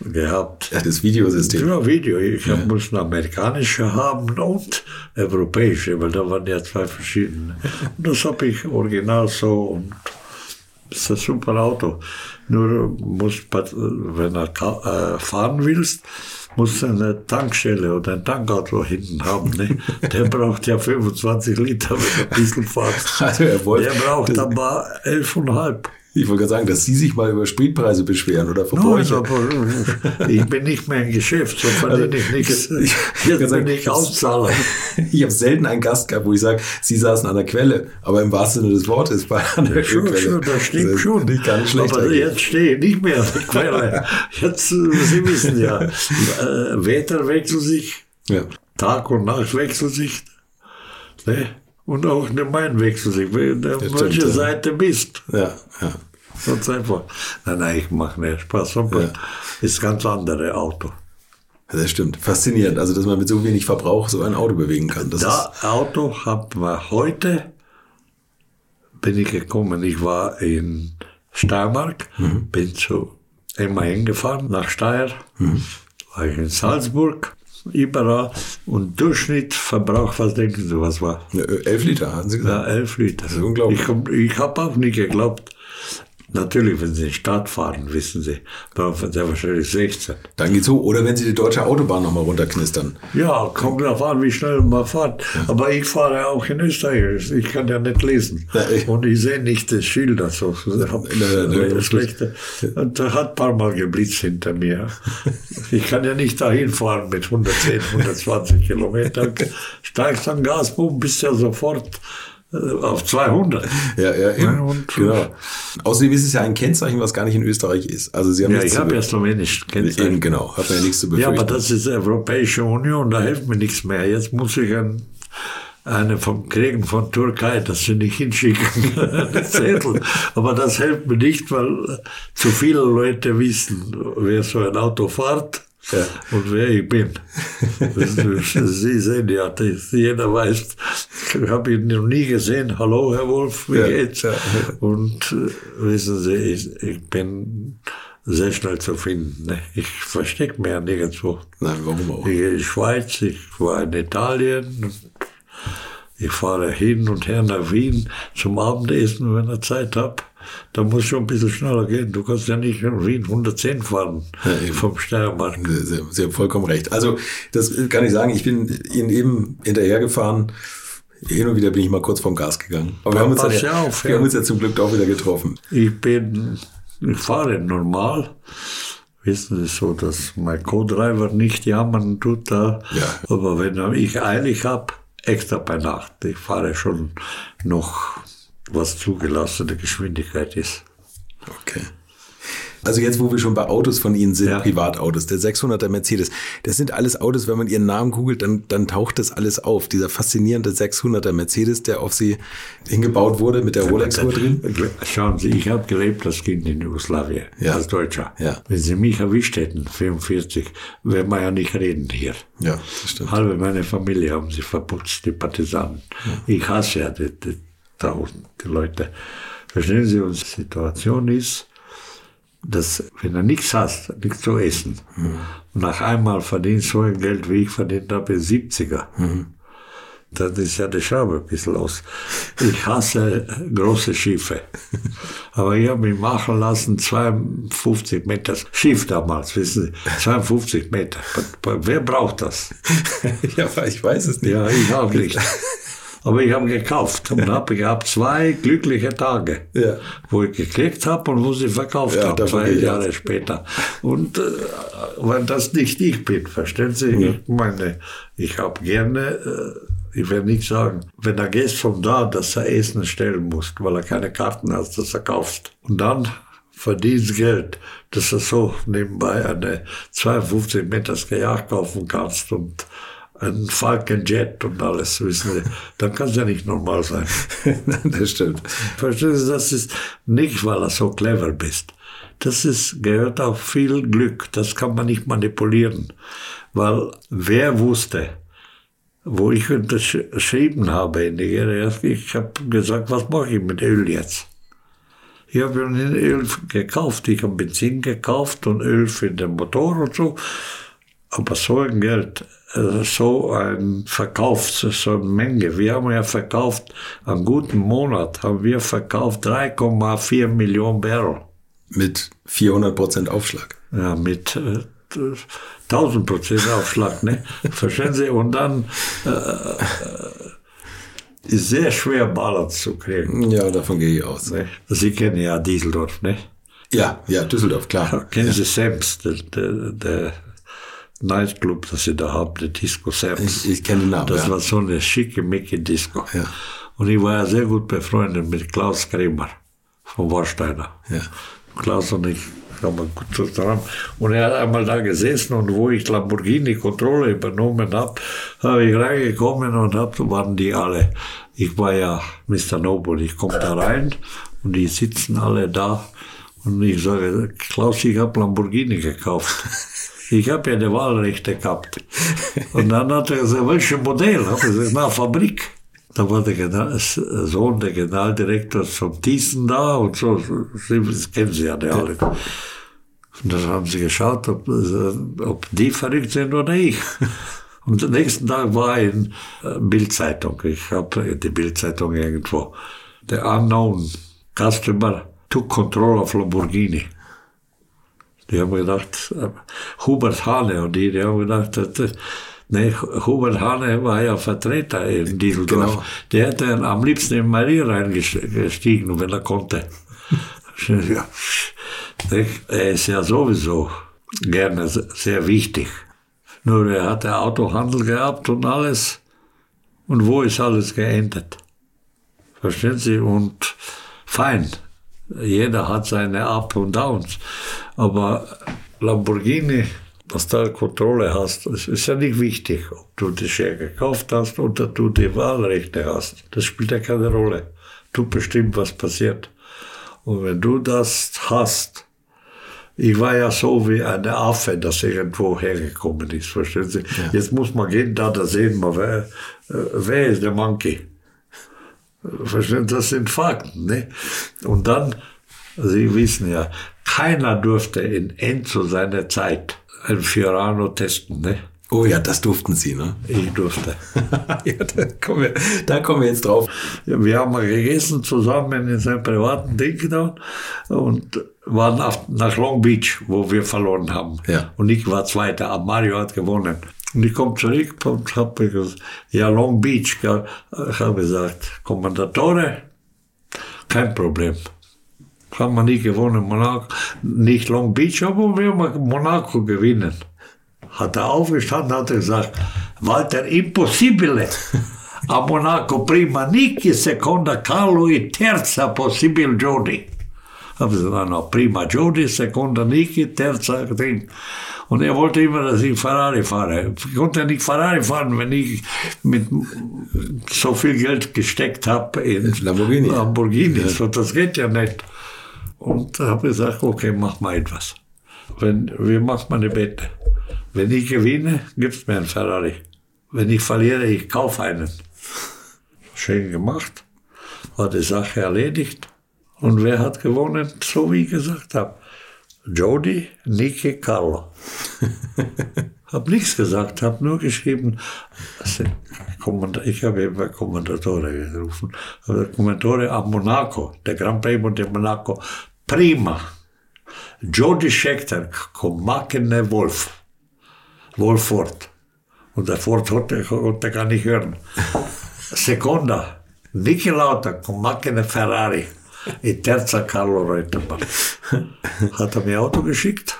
gehabt. Ja, das Videosystem. Ja, Video. Ich ja. musste amerikanische haben und europäische, weil da waren ja zwei verschiedene. Und *laughs* das habe ich original so und das ist ein super Auto. Nur muss, wenn du äh, fahren willst, muss eine Tankstelle oder ein Tankauto hinten haben. Ne? Der *laughs* braucht ja 25 Liter, wenn er ein bisschen fährt. Also er wollte, der braucht aber 11,5. Ich wollte gerade sagen, dass Sie sich mal über Spritpreise beschweren oder Verbräuche. No, ich bin nicht mehr im Geschäft, so verdiene also, ich nichts. Ich, Jetzt bin ich Auszahler. *laughs* Ich habe selten einen Gast gehabt, wo ich sage, Sie saßen an der Quelle, aber im wahrsten Sinne des Wortes bei einer ja, schon, Quelle. Schon, das stimmt das schon. Nicht ganz schlecht aber jetzt stehe ich nicht mehr an der Quelle. Jetzt, äh, Sie wissen ja, äh, Wetter wechselt sich, ja. Tag und Nacht wechselt sich. Ne? Und auch wechselt sich, auf welcher Seite bist. Ja, ja. Ganz einfach. Nein, nein, ich mache nicht Spaß. Ja. Ist ganz andere Auto. Das stimmt. Faszinierend. Also, dass man mit so wenig Verbrauch so ein Auto bewegen kann. Das das Auto haben wir heute, bin ich gekommen. Ich war in Steiermark, mhm. bin zu immer hingefahren nach Steyr, mhm. war ich in Salzburg überall. Und Durchschnittsverbrauch, was denken Sie, was war? Ja, elf Liter, hatten Sie gesagt? Ja, elf Liter. Das ist unglaublich. Ich, ich habe auch nicht geglaubt. Natürlich, wenn Sie in die Stadt fahren, wissen Sie, brauchen Sie wahrscheinlich 16. Dann geht's hoch. Oder wenn Sie die deutsche Autobahn nochmal runterknistern. Ja, kommt drauf an, wie schnell man fährt. Aber ich fahre auch in Österreich. Ich kann ja nicht lesen. Ja, ich- Und ich sehe nicht das Schilder so. *laughs* nein, nein, das Schlechte. Und da hat ein paar Mal geblitzt hinter mir. *laughs* Ich kann ja nicht dahin fahren mit 110, 120 *laughs* Kilometern. Steigst am Gasboom, bist ja sofort auf 200. Ja, ja. Ja, und- genau. Außerdem ist es ja ein Kennzeichen, was gar nicht in Österreich ist. Also Sie haben Ja, ich habe be- ja slowenisch Kennzeichen. Eben, genau. Hat man ja nichts zu Ja, befürchten. aber das ist Europäische Union, da hilft mir nichts mehr. Jetzt muss ich ein, eine vom Kriegen von Türkei, dass sie nicht hinschicken, *laughs* Zettel. Aber das hilft mir nicht, weil zu viele Leute wissen, wer so ein Auto fährt. Ja. Und wer ich bin. Das- Sie sehen ja, das, jeder weiß, ich habe ihn noch nie gesehen. Hallo, Herr Wolf, wie Ja, geht's? ja. Und äh, wissen Sie, ich, ich bin sehr schnell zu finden. Ne? Ich verstecke mich ja nirgendwo. Nein, warum auch? Ich gehe in die Schweiz, ich war in Italien. Ich fahre hin und her nach Wien zum Abendessen, wenn ich Zeit habe. Da muss schon ein bisschen schneller gehen. Du kannst ja nicht in Wien 110 fahren eben. vom Steiermark. Sie, Sie haben vollkommen recht. Also, das kann ich sagen. Ich bin Ihnen eben hinterhergefahren. Hin und wieder bin ich mal kurz vom Gas gegangen. Aber wir Ja, haben, uns, ja, ja auf, wir ja. haben uns ja zum Glück auch wieder getroffen. Ich bin, ich fahre normal. Wissen Sie so, dass mein Co-Driver nicht jammern tut da. Ja. Aber wenn ich eilig habe, extra bei Nacht. Ich fahre schon noch, was zugelassene Geschwindigkeit ist. Okay. Also jetzt, wo wir schon bei Autos von Ihnen sind, Ja. Privatautos, der 600er Mercedes, das sind alles Autos, wenn man Ihren Namen googelt, dann, dann taucht das alles auf. Dieser faszinierende 600er Mercedes, der auf Sie hingebaut wurde mit der Rolex-Uhr drin. Schauen Sie, ich habe gelebt als Kind in Jugoslawien, Ja. als Deutscher. Ja. Wenn Sie mich erwischt hätten, 45, wäre man ja nicht reden hier. Ja, das stimmt. Halbe meine Familie haben sie verputzt, die Partisanen. Ich hasse ja die, die, tausend, die Leute. Verstehen Sie, unsere Situation ist, dass wenn du nichts hast, nichts zu essen, und nach einmal verdienst so ein Geld, wie ich verdient habe, in 70er, dann ist ja die Schraube ein bisschen los. Ich hasse große Schiffe. *laughs* Aber ich habe mich machen lassen, 52 Meter Schiff damals, wissen Sie, 52 Meter. Wer braucht das? *laughs* ja, ich weiß es nicht. Ja, ich auch nicht. *laughs* Aber ich habe gekauft und *laughs* habe gehabt zwei glückliche Tage, Ja. wo ich gekriegt habe und wo sie verkauft Ja, habe, zwei Jahre aus. später. Und äh, wenn das nicht ich bin, verstehen Sie? Ich meine, ich habe gerne, äh, ich will nicht sagen, wenn er geht von da, dass er Essen stellen muss, weil er keine Karten hat, dass er kauft. Und dann verdienst Geld, dass du so nebenbei eine 52 Meter Kajak kaufen kannst und ein Falcon Jet und alles, wissen Sie, dann kann es ja nicht normal sein. *laughs* das stimmt. Verstehen Sie, das ist nicht, weil du so clever bist. Das ist, gehört auch viel Glück. Das kann man nicht manipulieren. Weil wer wusste, wo ich unterschrieben habe in Nigeria, ich habe gesagt, was mache ich mit Öl jetzt? Ich habe mir Öl gekauft, ich habe Benzin gekauft und Öl für den Motor und so. Aber so ein Geld, äh, so ein Verkauf, so eine Menge. Wir haben ja verkauft, einen guten Monat haben wir verkauft 3,4 Millionen Barrel. Mit 400 Prozent Aufschlag. Ja, mit äh, 1000 Prozent Aufschlag, ne? *laughs* Verstehen Sie? Und dann äh, ist sehr schwer, Balance zu kriegen. Ja, davon gehe ich aus. Ne? Sie kennen ja Dieseldorf, ne? Ja, ja, Düsseldorf, klar. Kennen Sie Sams, der, der, der Nightclub, das Sie da haben, der Disco Sams? Ich- ich kenne den Namen, Das ja. war so eine schicke Mickey-Disco. Ja. Und ich war ja sehr gut befreundet mit Klaus Kremer von Warsteiner. Ja. Klaus und ich haben gut zusammen. Und er hat einmal da gesessen und wo ich Lamborghini Kontrolle übernommen habe, habe ich reingekommen und hab, waren die alle. Ich war ja Mr. Noble. Ich komme da rein und die sitzen alle da. Und ich sage, Klaus, ich habe Lamborghini gekauft. *laughs* Ich habe ja die Wahlrechte gehabt. Und dann hat er gesagt, welches Modell? Hab ich gesagt, na, Fabrik. Da war der General, Sohn der Generaldirektor von Thyssen da und so. Das kennen Sie ja die alle. Und dann haben sie geschaut, ob, äh, ob die verrückt sind oder ich. Und am nächsten Tag war in äh, Bildzeitung. Ich habe die Bildzeitung irgendwo. Der Unknown Customer took control of Lamborghini. Die haben gedacht, äh, Hubert Hane und die, die haben gedacht, das, nee, Hubert Hane war ja Vertreter in Düsseldorf. Genau. Der hätte am liebsten in Marie reingestiegen, wenn er konnte. *laughs* ja. Er ist ja sowieso gerne sehr wichtig. Nur er hatte Autohandel gehabt und alles. Und wo ist alles geendet? Verstehen Sie? Und fein. Jeder hat seine Up und Downs. Aber Lamborghini, dass du da Kontrolle hast, ist ja nicht wichtig, ob du die Share gekauft hast oder du die Wahlrechte hast. Das spielt ja keine Rolle. Du bestimmst, was passiert. Und wenn du das hast, ich war ja so wie eine Affe, das irgendwo hergekommen ist, verstehen Sie? Ja. Jetzt muss man gehen, da, da sehen wir, wer, äh, wer ist der Monkey? Verstehen das sind Fakten, ne? Und dann, Sie wissen ja, keiner durfte in Enzo seiner Zeit ein Fiorano testen, ne? Oh ja, das durften Sie, ne? Ich durfte. *laughs* ja, da kommen, wir, da kommen wir jetzt drauf. Ja, wir haben mal gegessen zusammen in seinem privaten Ding da und waren auf, nach Long Beach, wo wir verloren haben. Ja. Und ich war Zweiter, aber Mario hat gewonnen. Und ich komme zurück und habe gesagt, ja, Long Beach. Ich habe gesagt, Kommandatore, kein Problem. Haben wir nie gewonnen, Monaco, nicht Long Beach, aber wir haben Monaco gewinnen. Hat er aufgestanden, hat er gesagt, Walter, impossibile. A Monaco prima Niki, seconda Carlo e terza possibile Jody. Haben sie dann noch prima Jody, seconda Niki, terza Ding. Und er wollte immer, dass ich Ferrari fahre. Ich konnte nicht Ferrari fahren, wenn ich mit so viel Geld gesteckt habe in Lamborghini. Lamborghini. Ja. So, das geht ja nicht. Und habe gesagt, okay, mach mal etwas. Wenn, wir machen mal eine Wette. Wenn ich gewinne, gibt's mir einen Ferrari. Wenn ich verliere, ich kaufe einen. Schön gemacht. War die Sache erledigt. Und wer hat gewonnen? So wie ich gesagt habe. Jody, Niki, Carlo. *laughs* hab nichts gesagt, hab nur geschrieben, ich habe eben Kommandatore gerufen, Kommandatore a Monaco, der Grand Prix de Monaco, prima. Jody Schechter, Komakene Wolf. Wolford. Und der Ford konnte, konnte gar nicht hören. *laughs* Seconda, Niki Lauter, Komakene Ferrari. E terza Carlo Reutemann. Hat er mir Auto geschickt.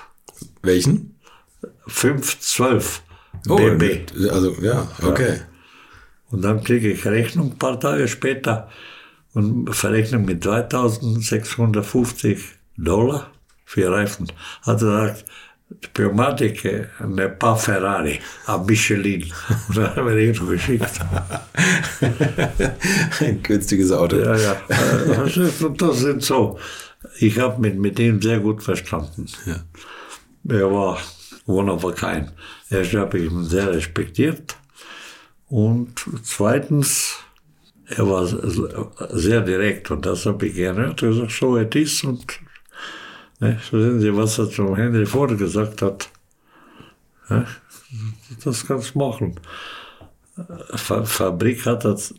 Welchen? 512 Oh, BB. also ja, okay. Und dann kriege ich Rechnung ein paar Tage später und Verrechnung mit 2650 Dollar für Reifen. Hat er gesagt, Pneumatiche, ne pas Ferrari, a Michelin. Und dann haben wir ihn geschickt. Ein günstiges Auto. Ja, ja. Also, Das sind so. Ich habe mit, mit ihm sehr gut verstanden. Ja. Er war a kind. Erst habe ich ihn sehr respektiert. Und zweitens, er war sehr direkt und das habe ich gerne. Er hat gesagt, so es ist und ne, so sehen Sie, was er zum Henry Ford gesagt hat. Ne, das kannst du machen. Fa Fabrik hat das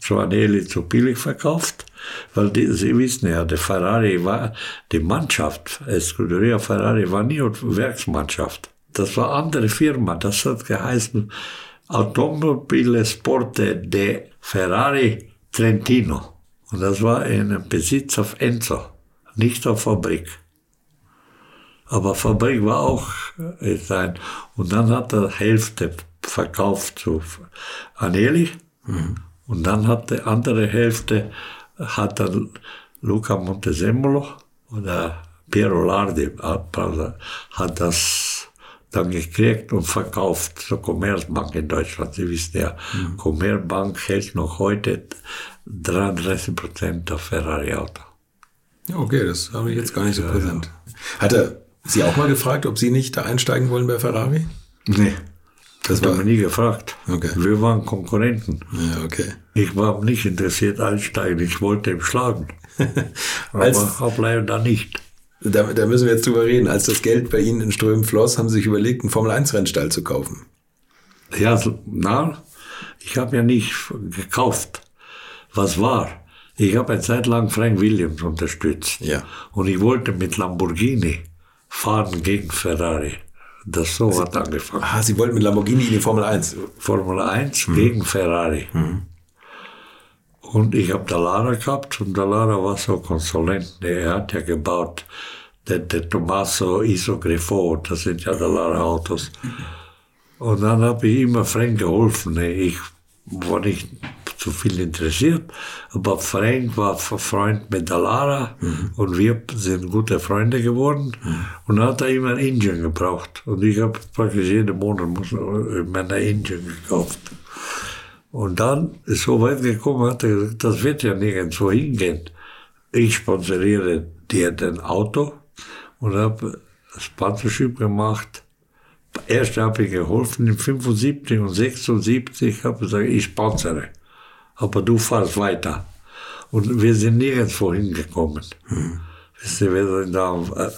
Giovanelli zu billig verkauft, weil die, Sie wissen ja, der Ferrari war, die Mannschaft, Escuderia Ferrari war nie eine Werksmannschaft. Das war eine andere Firma, das hat geheißen Automobile Sporte de Ferrari Trentino. Und das war in Besitz auf Enzo, nicht auf Fabrik. Aber Fabrik war auch äh, sein. Und dann hat er Hälfte verkauft zu Aneli. Mhm. Und dann hat die andere Hälfte hat dann Luca Montezemolo oder Piero Lardi hat das dann gekriegt und verkauft zur Commerzbank in Deutschland. Sie wissen ja, mhm. Commerzbank hält noch heute 33 Prozent der Ferrari-Auto. Okay, das habe ich jetzt gar nicht so präsent. Hat er Sie auch mal gefragt, ob Sie nicht da einsteigen wollen bei Ferrari? Nee. Das war haben wir nie gefragt. Okay. Wir waren Konkurrenten. ja, okay. Ich war nicht interessiert einsteigen, ich wollte ihn schlagen. *laughs* Als- Aber leider nicht. Da, da müssen wir jetzt drüber reden. Als das Geld bei Ihnen in Strömen floss, haben Sie sich überlegt, einen Formel-1-Rennstall zu kaufen. Ja, na, ich habe ja nicht gekauft. Was war? Ich habe eine Zeit lang Frank Williams unterstützt. Ja. Und ich wollte mit Lamborghini fahren gegen Ferrari. Das so hat angefangen. Ah, Sie wollten mit Lamborghini in die Formel 1. Formel 1 gegen Ferrari. Und ich habe Dallara gehabt und Dallara war so konsulent. Er hat ja gebaut, der, der Tommaso Isogrifo, das sind ja Dallara Autos. Und dann habe ich immer Frank geholfen. Ich war nicht zu viel interessiert, aber Frank war Freund mit Dallara und wir sind gute Freunde geworden. Und dann hat er immer ein Engine gebraucht. Und ich habe praktisch jeden Monat muss- meine Engine gekauft. Und dann ist so weit gekommen, hat er gesagt, das wird ja nirgendwo hingehen. Ich sponsoriere dir den Auto und habe Sponsorship gemacht. Erst habe ich geholfen in 75 und 76, habe gesagt, ich sponsere. Aber du fahrst weiter. Und wir sind nirgendwo hingekommen. Wisst ihr, wir sind da, äh,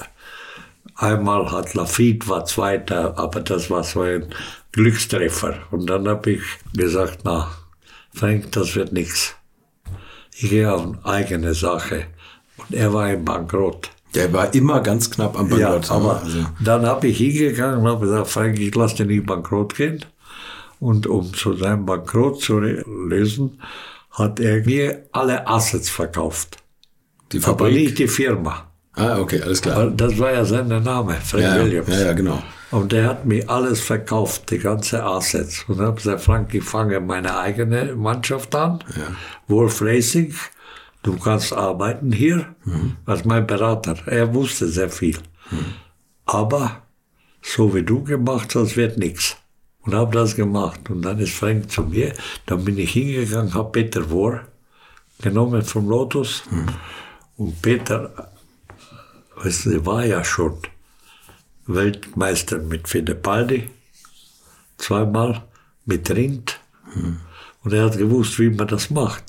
einmal hat Lafitte war Zweiter, aber das war so ein Glückstreffer. Und dann habe ich gesagt, na, Frank, das wird nichts. Ich gehe auf eine eigene Sache. Und er war im Bankrott. Der war immer ganz knapp am Ja, Bankrott. aber also, dann habe ich hingegangen und habe gesagt, Frank, ich lasse den nicht bankrott gehen. Und um zu seinem Bankrott zu lösen, hat er mir alle Assets verkauft. die Aber Fabrik. nicht die Firma. Ah, okay, alles klar. Weil Das war ja sein Name, Frank Ja, Williams. ja, ja, genau. Und der hat mir alles verkauft, die ganze Assets. Und habe gesagt, Frank, ich fange meine eigene Mannschaft an. Wolf Racing, du kannst arbeiten hier. Als mein Berater. Er wusste sehr viel. Aber so wie du gemacht hast, wird nichts. Und habe das gemacht. Und dann ist Frank zu mir. Dann bin ich hingegangen, habe Peter Wohr genommen vom Lotus. Und Peter, weißt du, war ja schon Weltmeister mit Fittipaldi, zweimal mit Rind. Und er hat gewusst, wie man das macht.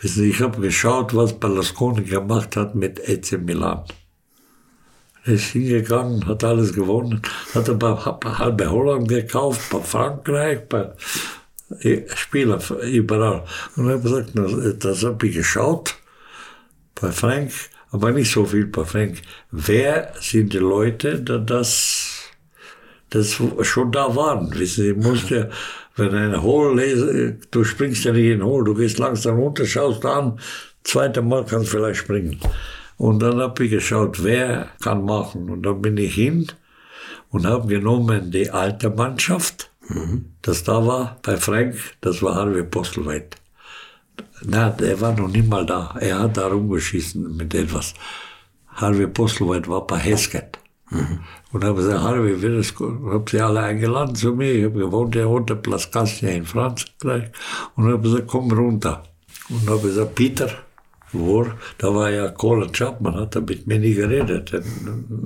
Wissen Sie, ich habe geschaut, was Berlusconi gemacht hat mit AC Milan. Ist hingegangen, hat alles gewonnen, hat ein paar halbe Holland gekauft, bei Frankreich, bei Spieler überall. Und er hat gesagt, das, habe ich geschaut bei Frank, aber nicht so viel bei Frank. Wer sind die Leute, die das, das schon da waren? Wissen Sie, musst ja, wenn ein Hole lese, du springst ja nicht in den Hole, du gehst langsam runter, schaust an, zweite Mal kannst du vielleicht springen. Und dann habe ich geschaut, wer kann machen. Und dann bin ich hin und habe genommen die alte Mannschaft, das da war bei Frank, das war Harvey Postelweit. Na, er war noch nicht mal da. Er hat da rumgeschissen mit etwas. Harvey Postelweit war bei Hesket. Und habe gesagt, Harvey, will es gut? Hab sie alle eingeladen zu mir. Ich habe gewohnt ja unter Place Cassia in Frankreich. Und habe gesagt, komm runter. Und habe gesagt, Peter, wo? Da war ja Colin Chapman, hat er mit mir nie geredet.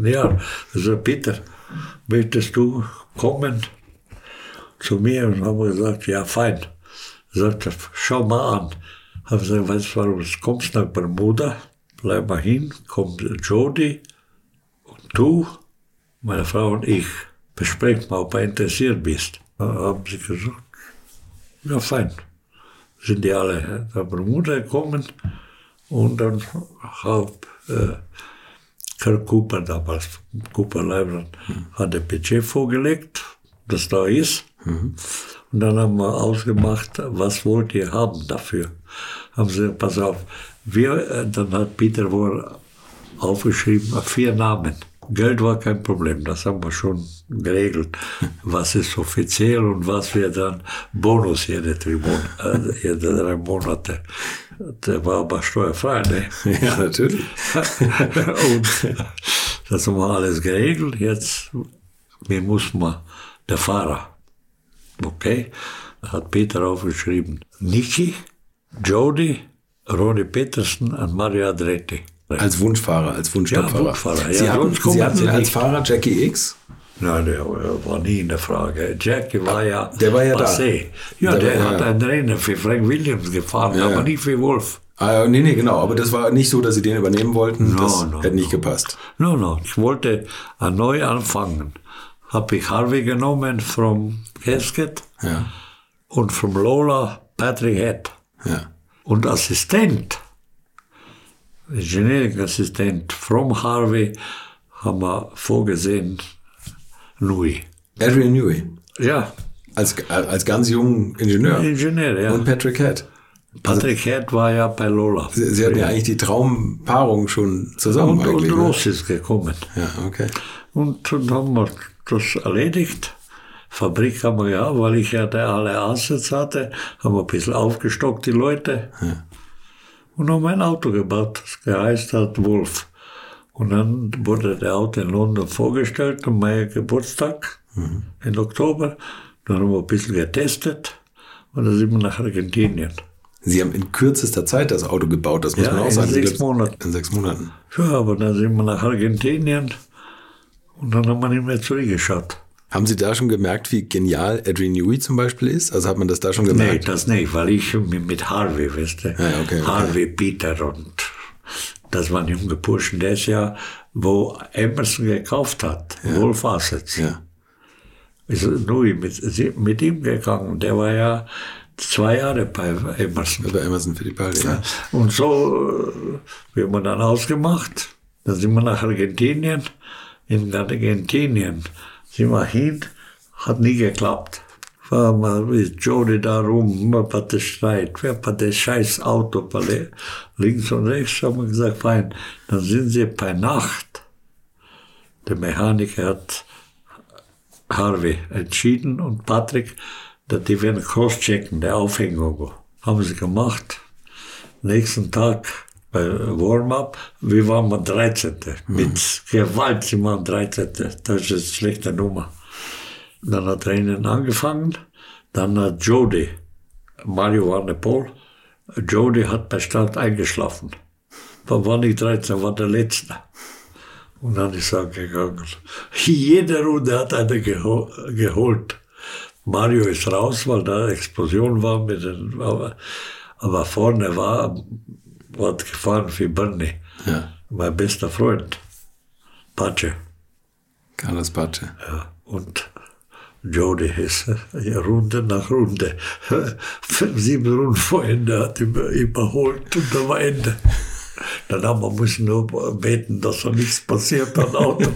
Ja, also Peter, möchtest du kommen zu mir? Und haben gesagt, ja, fein. Sagt, schau mal an. Habe gesagt, weißt du, warum du kommst nach Bermuda? Bleib mal hin, kommt Jody und du, meine Frau und ich. Besprecht mal, ob du interessiert bist. Da haben sie gesagt, ja fein. Sind die alle nach Bermuda gekommen und dann hat äh, Kirk Cooper damals, Cooper Leibland, hat ein Budget vorgelegt, das da ist. Und dann haben wir ausgemacht, was wollt ihr haben dafür? Haben sie pass auf, wir, äh, dann hat Peter wohl aufgeschrieben, vier Namen. Geld war kein Problem, das haben wir schon geregelt. *laughs* Was ist offiziell und was wir dann Bonus jede, Tribun, äh, jede drei Monate. Der war aber steuerfrei, ne? *laughs* Ja, natürlich. *laughs* und das haben wir alles geregelt. Jetzt, mir muss man der Fahrer. Okay? Da hat Peter aufgeschrieben, Niki, Jody, Ronnie Peterson und Mario Andretti. Als Wunschfahrer, als Wunschtopfahrer. Ja, Wunschfahrer, Sie ja, hatten, Sie hatten als. Fahrer Jackie X? Nein, der war nie in der Frage. Jackie war ja, Der war ja da. passé. Ja, Der der, hat ja. ein Rennen für Frank Williams gefahren, Ja, aber ja. nicht für Wolf. Ah, nee, nee, genau. Aber das war nicht so, dass Sie den übernehmen wollten. No, das no, hätte nicht no. gepasst. No, no, ich wollte äh, neu anfangen. Habe ich Harvey genommen vom Casket Ja, und vom Lola Patrick Head. ja. Und Assistent Engineering-Assistent from Harvey haben wir vorgesehen, Nui. Adrian Newey. Ja, Als, als ganz jungen Ingenieur. Ingenieur, ja. Und Patrick Head. Patrick Head war ja bei Lola. Sie, Sie hatten ja eigentlich die Traumpaarung schon zusammen Und, und eigentlich. ne? Ist gekommen. Ja, okay. Und dann haben wir das erledigt. Fabrik haben wir ja, weil ich ja da alle Assets hatte, haben wir ein bisschen aufgestockt, die Leute. Und haben ein Auto gebaut, das geheißt hat Wolf. Und dann wurde der Auto in London vorgestellt, um meinen Geburtstag, im Oktober. Dann haben wir ein bisschen getestet und dann sind wir nach Argentinien. Sie haben in kürzester Zeit das Auto gebaut, das muss Ja, man auch in sagen. sechs Ich glaub, Monaten. In sechs Monaten. Ja, aber dann sind wir nach Argentinien und dann haben wir nicht mehr zurückgeschaut. Haben Sie da schon gemerkt, wie genial Adrian Newey zum Beispiel ist? Also hat man das da schon Nee, gemerkt? das nicht, weil ich mit, mit Harvey, weißt du, Ja, okay, okay. Harvey, Peter und das waren junge Burschen, das ja, wo Emerson gekauft hat, Wolf Assets. ja. Ist nur mit, mit ihm gegangen, der war ja zwei Jahre bei Emerson. Bei Emerson Fittipaldi, ja. Und so äh, wir haben dann ausgemacht. Dann sind wir nach Argentinien. In Argentinien sind wir hin, hat nie geklappt. War mal mit Jody da rum, hat das Streit, wer hat das scheiß Auto bei links und rechts, haben wir gesagt, fein. Dann sind sie bei Nacht. Der Mechaniker hat Harvey entschieden und Patrick, dass die werden crosschecken, der Aufhängung. Haben sie gemacht. Nächsten Tag bei Warm-up, wir waren mal 13. Mit Gewalt sind wir am 13. Das ist eine schlechte Nummer. Dann hat Rennen angefangen, dann hat Jody, Mario war Paul, Jody hat bei Start eingeschlafen. War, war nicht 13, war der Letzte. Und dann ist er gegangen. Jede Runde hat einer geho geholt. Mario ist raus, weil da Explosion war mit den, aber, aber vorne war, war gefahren wie Bernie. Ja. Mein bester Freund. Pace. Carlos Pace. Ja. Und Jody ist ja, Runde nach Runde. Fünf, *laughs* sieben Runden vor Ende hat ihn überholt und da war Ende. Dann haben wir müssen nur beten, dass da nichts passiert am Auto.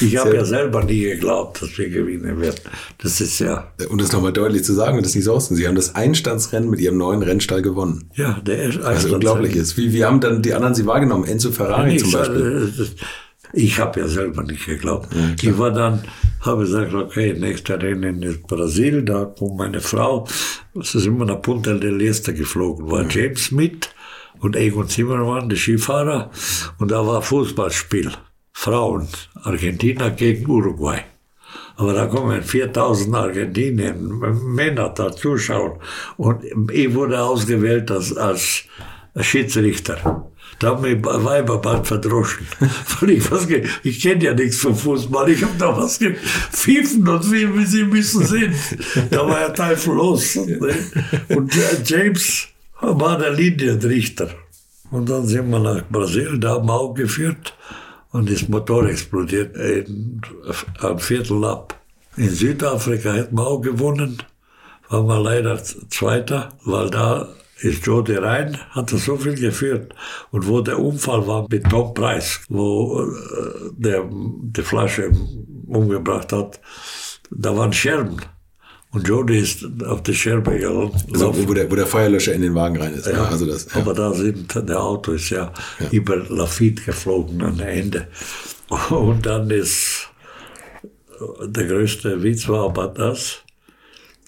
Ich habe ja selber nie geglaubt, dass wir gewinnen werden. Das ist ja, Um das nochmal deutlich zu sagen und das nicht so auszusehen, Sie haben das Einstandsrennen mit Ihrem neuen Rennstall gewonnen. ja, der erste Was unglaublich ist. Wie, wie haben dann die anderen Sie wahrgenommen? Enzo Ferrari zum Ich, Beispiel. das- ich habe ja selber nicht geglaubt. ich war dann, habe gesagt, okay, nächster Rennen ist Brasil, da kommt meine Frau. Es ist immer nach Punta del Este geflogen, war James mit und Egon Zimmermann, der Skifahrer, und da war Fußballspiel. Frauen, Argentinier gegen Uruguay. Aber da kommen 4000 Argentinier, Männer da zuschauen. Und ich wurde ausgewählt als, als Schiedsrichter. Da haben mich Weiber bald verdroschen. *laughs* Weil ich ich kenne ja nichts vom Fußball. Ich habe da was gepfiffen und wie, wie Sie müssen sehen. Da war ja Teufel los. Ne? Und James war der Linienrichter. Und dann sind wir nach Brasilien, da haben wir auch geführt. Und das Motor explodiert am Viertel ab. In Südafrika hätten wir auch gewonnen. Waren wir leider Zweiter, weil da ist Jody rein, hat er so viel geführt. Und wo der Unfall war mit Tom Price, wo äh, der die Flasche umgebracht hat, da waren Scherben. Und Jody ist auf die Scherbe gelaufen. Also, wo, der, wo der Feuerlöscher in den Wagen rein ist. Ja. Also das, ja. Aber da sind, der Auto ist ja, über Lafitte geflogen am Ende. Und dann ist, der größte Witz war aber das,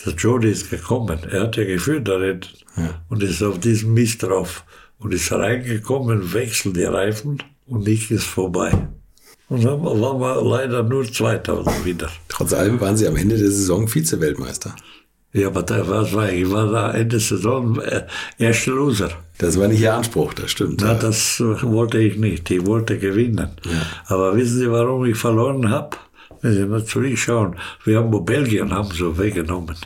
dass Jody ist gekommen. Er hat ja geführt darin und ist auf diesem Mist drauf und ist reingekommen, wechselt die Reifen und ich ist vorbei. Und dann waren wir leider nur Zweiter wieder. Trotz allem waren Sie am Ende der Saison Vize-Weltmeister. Ja, aber da, war ich? Ich war da Ende Saison äh, erster Loser. Das war nicht Ihr Anspruch, das stimmt. Na, ja. das wollte ich nicht. Ich wollte gewinnen. Aber wissen Sie, warum ich verloren habe? Wenn Sie mal zurückschauen, wir haben Belgien haben so weggenommen.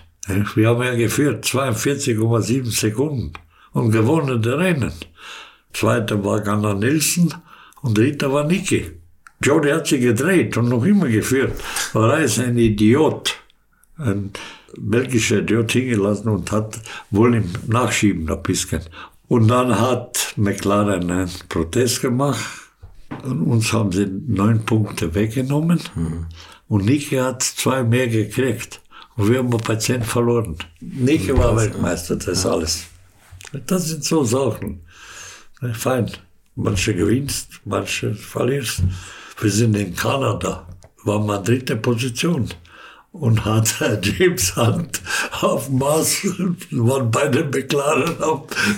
Wir haben ja geführt 42,7 Sekunden und gewonnen das Rennen. Zweiter war Gunnar Nielsen und dritter war Niki. Jody hat sich gedreht und noch immer geführt. Aber er ist ein Idiot. Ein belgischer Idiot hingelassen und hat wohl ihm nachschieben ein bisschen. Und dann hat McLaren einen Protest gemacht. Und uns haben sie neun Punkte weggenommen. Und Niki hat zwei mehr gekriegt. Und wir haben ein Patient verloren. Niki war Weltmeister, das ist alles. Das sind so Sachen. Fein. Manche gewinnst, manche verlierst. Wir sind in Kanada, waren wir dritte Position. Und *laughs* hat James Hunt auf dem Mars, *laughs* waren beide McLaren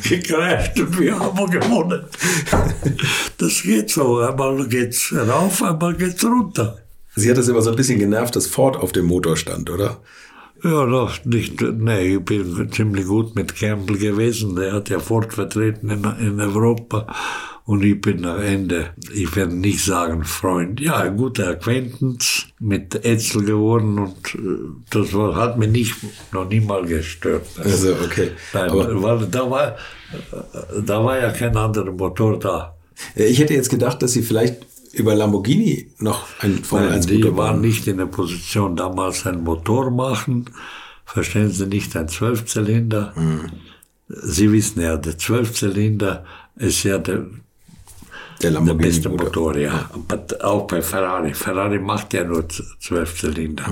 gekräft und wir haben gewonnen. *laughs* Das geht so. Einmal geht's rauf, einmal geht's runter. Sie hat das immer so ein bisschen genervt, dass Ford auf dem Motor stand, oder? Ja, doch, nicht, nee, ich bin ziemlich gut mit Campbell gewesen. Der hat ja Ford vertreten in, in Europa. Und ich bin am Ende, ich werde nicht sagen Freund, ja, ein guter Acquaintance mit Etzel geworden und äh, das war, hat mich nicht, noch nie mal gestört. Also, okay. Nein, weil da war, äh, da war ja kein anderer Motor da. Ich hätte jetzt gedacht, dass Sie vielleicht über Lamborghini noch ein Formel Nein, 1 die waren nicht in der Position, damals einen Motor machen. Verstehen Sie nicht, ein Zwölfzylinder. Sie wissen ja, der Zwölfzylinder ist ja der, der der beste Motor, ja. Aber auch bei Ferrari. Ferrari macht ja nur Zwölfzylinder,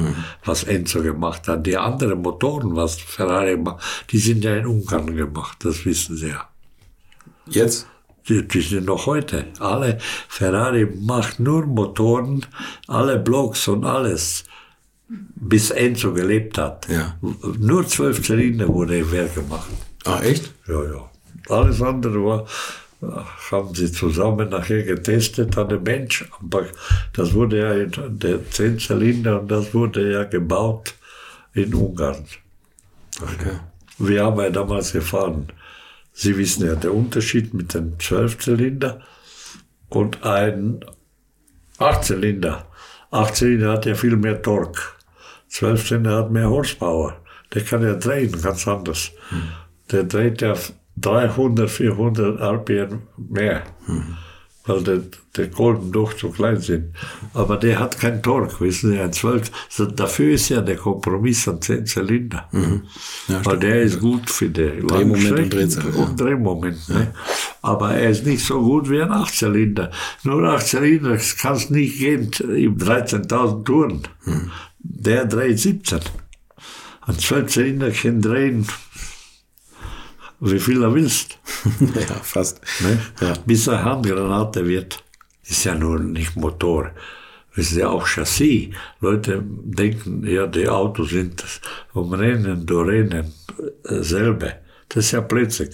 was Enzo gemacht hat. Die anderen Motoren, was Ferrari macht, die sind ja in Ungarn gemacht, das wissen Sie ja. Jetzt? Die, die sind noch heute. Alle, Ferrari macht nur Motoren, alle Blocks und alles, bis Enzo gelebt hat. Ja. Nur zwölf Zylinder wurde im Werk gemacht. Ah, echt? Ja, ja. Alles andere war, haben sie zusammen nachher getestet an dem Mensch. Aber das wurde ja in der 10 Zylinder und das wurde ja gebaut in Ungarn. Okay. Wir haben ja damals gefahren. Sie wissen ja, der Unterschied mit dem 12-Zylinder und ein 8-Zylinder. 8-Zylinder hat ja viel mehr Torque. 12-Zylinder hat mehr Horsepower. Der kann ja drehen, ganz anders. Der dreht ja 300, 400 RPM mehr. Weil der, der Kolben doch zu klein sind. Aber der hat kein Torque, wissen Sie, ein 12. So, dafür ist ja der Kompromiss an 10 Zylinder. Ja, Weil der ist gut für die Drehmoment und Drehzahl, ja. und Drehmoment. Ne? Aber er ist nicht so gut wie ein Achtzylinder. Nur Achtzylinder kann es nicht gehen im 13.000 Touren. Hm. Der dreht 17. Ein Zwölfzylinder kann drehen, wie viel er willst. *laughs* ja, fast. Ne? Ja. Bis er Handgranate wird. Ist ja nur nicht Motor. Es ist ja auch Chassis. Leute denken, ja, die Autos sind vom Rennen durch Rennen äh, selber. Das ist ja plötzlich.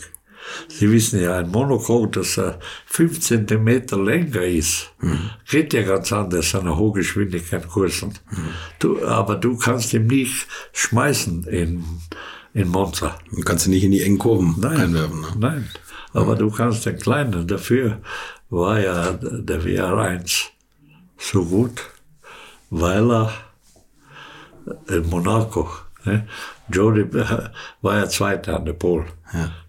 Sie wissen ja, ein Monocoque, das äh, 5 cm länger ist, geht ja ganz anders an Hochgeschwindigkeitskursen. Du, aber du kannst ihn nicht schmeißen in, in Monza. Du kannst du nicht in die engen Kurven einwerfen. Ne? Nein, aber du kannst den kleinen. Dafür war ja der VR1 so gut, weil er in Monaco, ne? Jody war ja Zweiter an der Pole.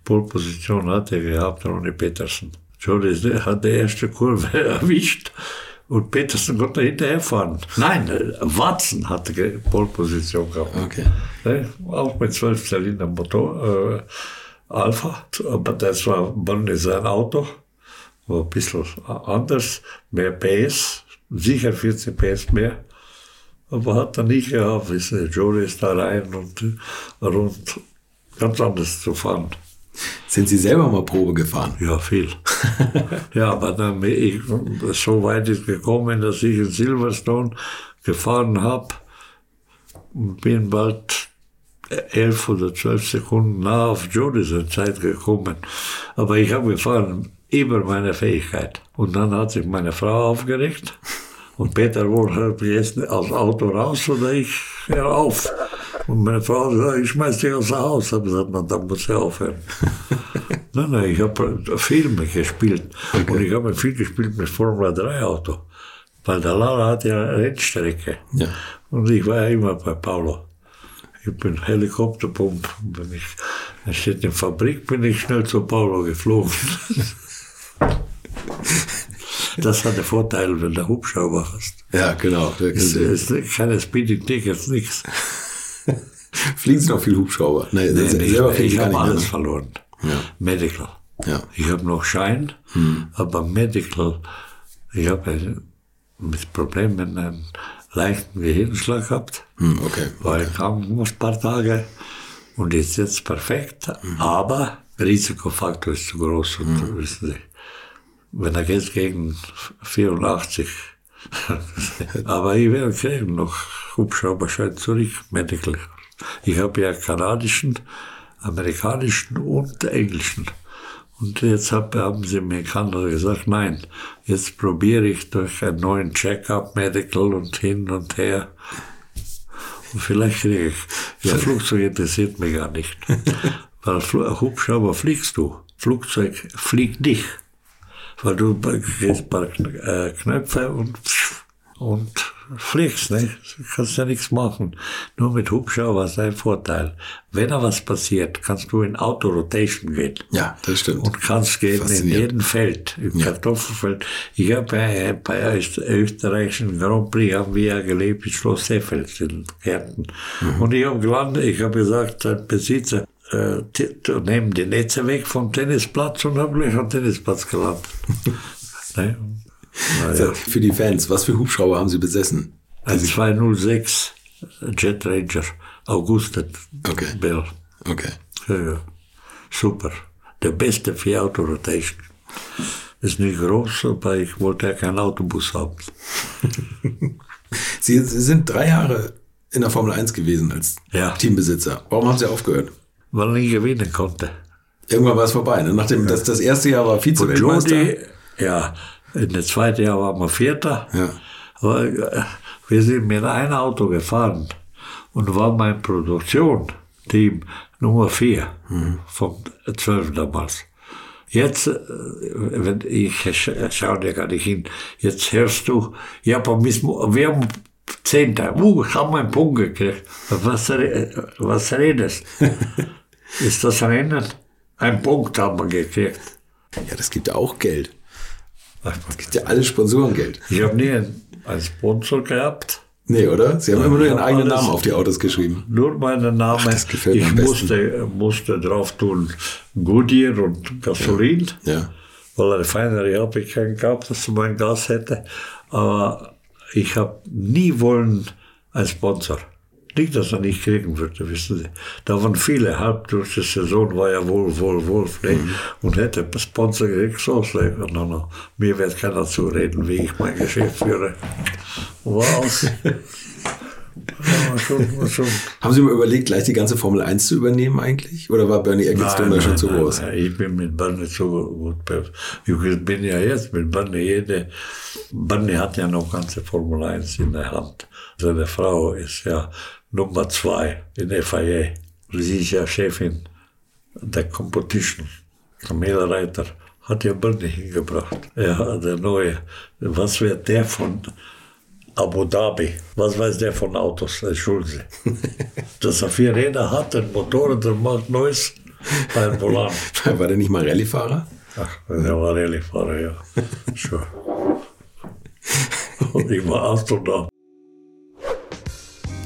Pole-Position hat er gehabt, Ronnie Peterson. Jody hat die erste Kurve *laughs* erwischt und Peterson konnte hinterherfahren. Nein, äh, Watson hatte die Pole-Position gehabt. Okay. Ne? Auch mit 12 Zylinder Motor, äh, Alpha, aber das war Bonnie sein Auto, war ein bisschen anders, mehr PS, sicher 14 PS mehr, aber hat er nicht gehabt, wissen Sie, Jolie ist da rein und äh, rund, ganz anders zu fahren. *laughs* Sind Sie selber mal Probe gefahren? Ja, viel. *laughs* ja, aber dann bin ich so weit ist gekommen, dass ich in Silverstone gefahren habe und bin bald elf oder zwölf Sekunden nah auf Jodison Zeit gekommen. Aber ich habe gefahren über meine Fähigkeit. Und dann hat sich meine Frau aufgeregt. Und Peter Wohl hört mich jetzt aus dem Auto raus oder ich höre auf. Und meine Frau sagt, ich schmeiß dich aus dem Haus. Ich gesagt, na, dann muss ich aufhören. *laughs* nein, nein, ich habe Filme gespielt. Und ich habe viel gespielt mit Formel 3 Auto. Weil der Lara hat ja eine Rennstrecke. Ja. Und ich war ja immer bei Paulo. Ich bin Helikopterpump. Wenn ich, er steht in der Fabrik, bin ich schnell zu Paulo geflogen. *laughs* das hat der Vorteil, wenn du Hubschrauber hast. Ja, genau. Es ist keine Speeding-Tickets, nichts. *laughs* fliegen Sie noch viel Hubschrauber? Nee, Nee, ich selber ich gar habe alles Ne? verloren. Ja. Medical. Ja. Ich habe noch Schein, aber Medical, ich habe mit Problemen einen leichten Gehirnschlag gehabt. Hm, okay. War im Krankenhaus ein paar Tage und ist jetzt perfekt, aber Risikofaktor ist zu groß. Und wissen Sie, wenn er geht gegen 84, *laughs* aber ich werde kriegen noch Hubschrauberschein zurück, Medical. Ich habe ja kanadischen, amerikanischen und englischen. Und jetzt hab, haben sie mir in Kanada gesagt, nein, jetzt probiere ich durch einen neuen Check-up, Medical und hin und her. Und vielleicht kriege ich. Ja, *laughs* Flugzeug interessiert mich gar nicht. *laughs* Weil Hubschrauber fliegst du. Flugzeug fliegt dich. Weil du gehst ein paar äh, Knöpfe und, und fliegst, ne? Du kannst ja nichts machen. Nur mit Hubschrauber ist ein Vorteil. Wenn da was passiert, kannst du in Auto-Rotation gehen. Ja, das stimmt. Und kannst gehen in jedem Feld, im Ja. Kartoffelfeld. Ich habe bei, bei Öst- österreichischen Grand Prix haben wir ja gelebt in Schloss Seefeld in Kärnten. Mhm. Und ich habe gelandet, ich habe gesagt, der Besitzer, äh, nehmen die Netze weg vom Tennisplatz und habe gleich am Tennisplatz gelandet. *laughs* ne? Naja. für die Fans, was für Hubschrauber haben Sie besessen? Ein 206 Jet Ranger, Augusta Okay. Bell. Okay. Ja, ja. Super. Der beste für Autorotation. Ist nicht groß, aber ich wollte ja keinen Autobus haben. Sie, *laughs* Sie sind drei Jahre in der Formel 1 gewesen als Ja. Teambesitzer. Warum haben Sie aufgehört? Weil ich gewinnen konnte. Irgendwann war es vorbei. Ne? Nachdem das, das erste Jahr war Vize-Weltmeister. Ja, in der zweiten Jahr waren wir Vierter. Ja. Aber äh, wir sind mit einem Auto gefahren und war mein Produktion-Team Nummer vier vom 12 damals. Jetzt, äh, wenn ich sch- schaue dir gar nicht hin, jetzt hörst du, ja, aber wir haben Zehnter, uh, ich habe einen Punkt gekriegt. Was, was redest? *laughs* Ist das Rennen? Ein Punkt haben wir gekriegt. ja, das gibt auch Geld. Das gibt ja alle Sponsorengeld. Ich habe nie einen, Sponsor gehabt. Nee, oder? Sie haben immer nur Ihren Ja, eigenen. Namen auf die Autos geschrieben. Nur meinen Namen. das gefällt mir ich am besten. musste, musste drauf tun Goodyear und Gasolin, Ja. weil eine Refinery habe ich keinen gehabt, dass ich mein Gas hätte. Aber ich habe nie wollen einen Sponsor. Nicht, dass er nicht kriegen würde, wissen Sie. Da waren viele, halb durch die Saison war ja wohl, wohl, wohl, ne? Und hätte Sponsor gekriegt, so schlecht. No, no. Mir wird keiner zureden, wie ich mein Geschäft führe. Was? *laughs* ja, schon, schon. Haben Sie mal überlegt, gleich die ganze Formel 1 zu übernehmen eigentlich? Oder war Bernie Ecclestone da schon zu nein, groß? nein, ich bin mit Bernie so gut. Ich bin ja jetzt mit Bernie jede. Bernie hat ja noch ganze Formel 1 in der Hand. Seine Frau ist ja Nummer zwei in FIA. Sie ist ja Chefin der Competition. Camilla Reiter hat ja Bernie hingebracht. Ja, der neue. Was wird der von Abu Dhabi? Was weiß der von Autos? Entschuldigen Sie. *laughs* Dass er vier Räder hat, ein Motorrad, der macht Neues, ein Volant. *laughs* War der nicht mal Rallye-Fahrer? Ach, der war Rallye-Fahrer, ja. *laughs* Schon. Und ich war Astronaut.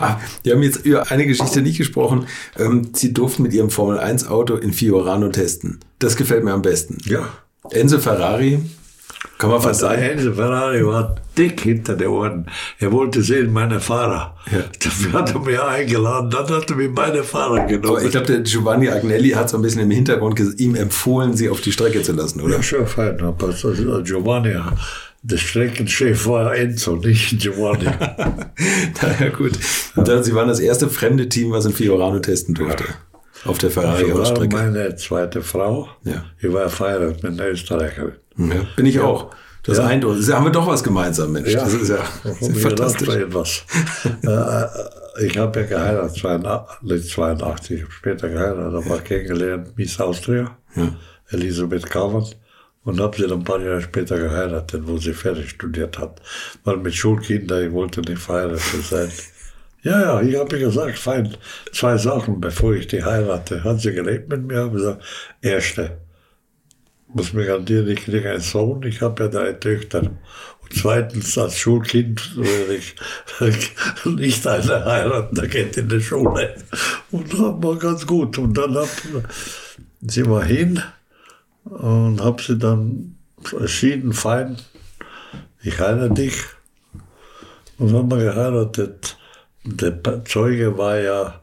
Ah, wir haben jetzt über eine Geschichte nicht gesprochen. Ähm, Sie durften mit Ihrem Formel-1-Auto in Fiorano testen. Das gefällt mir am besten. Ja. Enzo Ferrari, kann man fast sagen. Enzo Ferrari war dick hinter den Ohren. Er wollte sehen, meine Fahrer. Ja. Dafür hat er mich eingeladen, dann hat er mir meine Fahrer genommen. Aber ich glaube, der Giovanni Agnelli hat so ein bisschen im Hintergrund ihm empfohlen, sie auf die Strecke zu lassen, oder? Ja, schon fein. Aber Giovanni der Streckenchef war Enzo, nicht Giovanni. *laughs* ja, gut. Dann, Sie waren das erste fremde Team, was in Fiorano testen durfte. Ja. Auf der Ferrari-Strecke. meine zweite Frau. Ja. Ich war verheiratet mit einer Österreicherin. Ja, bin ich auch. Das ja. Eindruck. haben wir doch was gemeinsam, Mensch. Ja. Das ist ja fantastisch. Etwas. *laughs* Äh, äh, ich habe ja geheiratet, 82, 82 später geheiratet, aber kennengelernt Miss Austria, ja. Elisabeth Kavan und habe sie dann ein paar Jahre später geheiratet, wo sie fertig studiert hat. Weil mit Schulkindern, ich wollte nicht verheiratet sein. Ja, ja, ich habe gesagt, fein, zwei Sachen, bevor ich die heirate. Hat sie gelebt mit mir, habe gesagt, erste, muss mir garantieren, ich kriege einen Sohn, ich habe ja drei Töchter. Und zweitens, als Schulkind werde ich *laughs* nicht eine heiraten, der geht in die Schule. Und das war ganz gut. Und dann hab, sind wir hin, und habe sie dann entschieden, fein, ich heirate dich. Und haben wir geheiratet. Der Zeuge war ja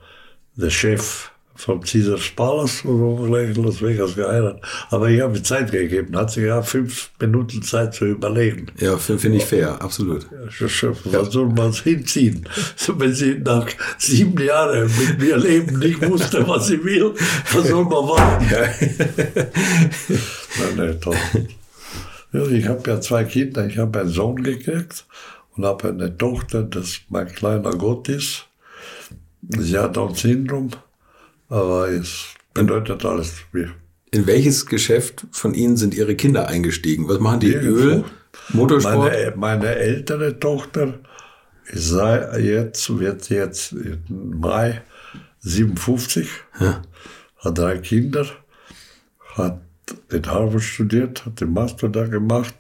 der Chef vom Palace, wo wir gleich Las Vegas geheiratet Aber ich habe Zeit gegeben, hat sich ja fünf Minuten Zeit zu überlegen. Ja, finde ich fair, absolut. Ja, was ja. soll man hinziehen? So, *laughs* wenn sie nach sieben Jahren mit mir leben, nicht wusste, was sie will, was soll man machen? Ja. Nein, nein, toll. Ja, ich habe ja zwei Kinder, ich habe einen Sohn gekriegt und habe eine Tochter, das mein kleiner Gott ist. Sie hat auch Syndrom. Aber es bedeutet alles viel. In welches Geschäft von Ihnen sind Ihre Kinder eingestiegen? Was machen die? Öl, Motorsport? Meine, meine ältere Tochter sei jetzt, wird jetzt im Mai 57, ja. hat drei Kinder, hat in Harvard studiert, hat den Master da gemacht.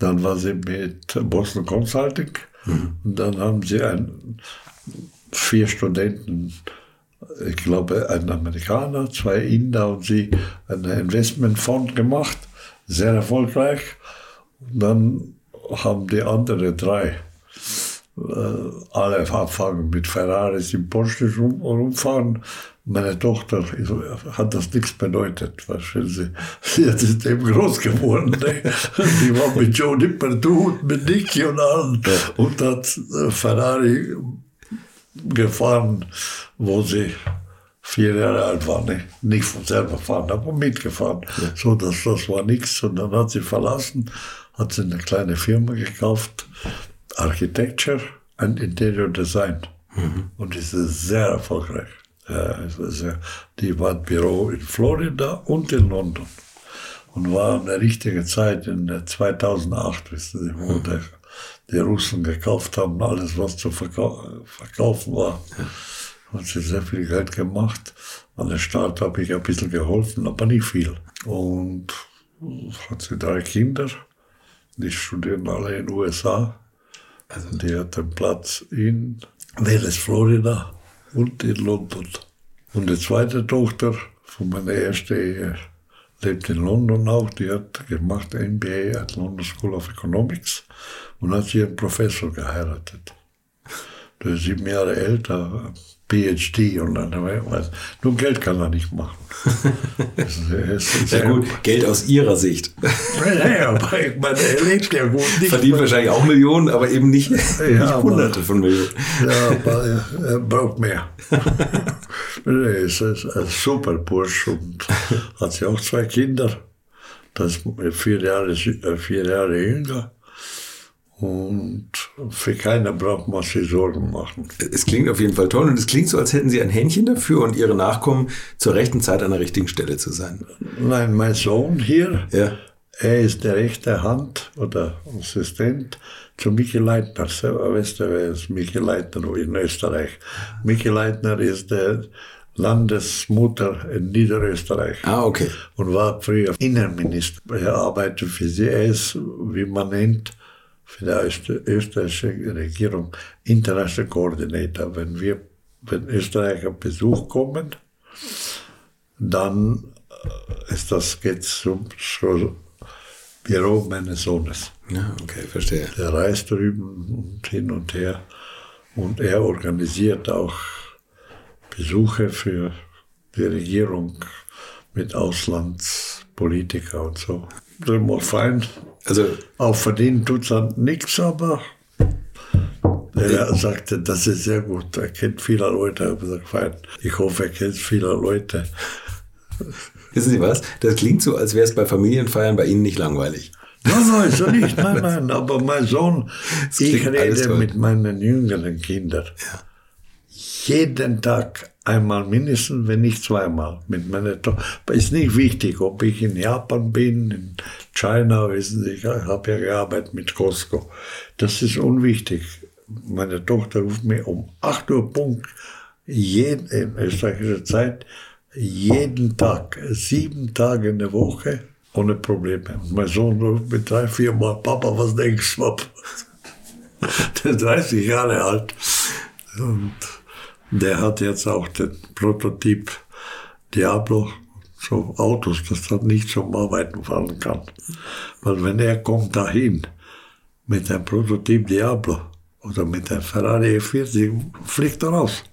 Dann war sie mit Boston Consulting mhm. und dann haben sie ein, vier Studenten ich glaube, ein Amerikaner, zwei Inder und sie einen Investmentfonds gemacht, sehr erfolgreich. Und dann haben die anderen drei äh, alle anfangen mit Ferraris im Porsche rum, rumfahren. Meine Tochter hat das nichts bedeutet. Weißt sie, *laughs* sie ist eben groß geworden. Ne? Die war mit Joe Dippertu und mit Nicky und allen und hat äh, Ferrari gefahren, wo sie vier Jahre alt war. Nicht, nicht von selber fahren, aber mitgefahren. Ja. So, das, das war nichts. Und dann hat sie verlassen, hat sie eine kleine Firma gekauft, Architecture and Interior Design. Mhm. Und ist sehr erfolgreich. Ja, sehr, die war ein Büro in Florida und in London. Und war eine richtige Zeit in 2008, wissen Sie, wo mhm. der die Russen gekauft haben, alles was zu verkau verkaufen war. Ja. Hat sie sehr viel Geld gemacht. An der Stadt habe ich ein bisschen geholfen, aber nicht viel. Und hat sie drei Kinder. Die studieren alle in den USA. Also die hat einen Platz in Wales, Florida und in London. Und die zweite Tochter von meiner ersten Ehe lebt in London auch. Die hat gemacht MBA at London School of Economics und hat einen Professor geheiratet. Der ist sieben Jahre älter, PhD und dann was. Nur Geld kann er nicht machen. *laughs* das ist, ja gut, Geld aus Ihrer Sicht. Ja, aber ich meine, er lebt ja gut. Nicht Verdient wahrscheinlich auch Millionen, aber eben nicht, ja, nicht Hunderte von Millionen. Ja, aber er, braucht mehr. *laughs* er ist ein super Bursch und hat ja auch zwei Kinder. Das ist vier Jahre, vier Jahre jünger. Und für keiner braucht man sich Sorgen machen. Es klingt auf jeden Fall toll und es klingt so, als hätten Sie ein Händchen dafür und Ihre Nachkommen zur rechten Zeit an der richtigen Stelle zu sein. Nein, mein Sohn hier, ja. er ist der rechte Hand oder Assistent zu Michi Leitner. Weißt du, wer ist Michi Leitner in Österreich? Michi Leitner ist der Landesmutter in Niederösterreich. Ah, okay. Und war früher Innenminister. Er arbeitet für sie. Er ist, wie man nennt, für die österreichische Regierung International Coordinator. Wenn wir, wenn Österreicher Besuch kommen, dann äh, ist das, geht zum Büro meines Sohnes. Ja, okay, verstehe. Der reist drüben und hin und her und er organisiert auch Besuche für die Regierung mit Auslandspolitiker und so. Das ist immer fein. Also, Auch verdienen tut es nichts, aber er sagte, das ist sehr gut. Er kennt viele Leute. Ich habe gesagt, fein. Ich hoffe, er kennt viele Leute. Wissen Sie was? Das klingt so, als wäre es bei Familienfeiern bei Ihnen nicht langweilig. Nein, nein, so nicht. Nein, nein. Aber mein Sohn, ich rede mit meinen jüngeren Kindern. Ja. Jeden Tag einmal mindestens, wenn nicht zweimal mit meiner Tochter. Ist nicht wichtig, ob ich in Japan bin, in China, wissen Sie, ich habe ja gearbeitet mit Costco. Das ist unwichtig. Meine Tochter ruft mir um 8 Uhr Punkt, jeden, in österreichischer Zeit, jeden Tag, sieben Tage in der Woche, ohne Probleme. Mein Sohn ruft mir drei, vier Mal, Papa, was denkst du? *laughs* Der ist 30 Jahre alt. Und der hat jetzt auch den Prototyp Diablo, so Autos, dass er nicht zum Arbeiten fahren kann. Weil wenn er kommt dahin mit dem Prototyp Diablo oder mit dem Ferrari E40, fliegt er raus.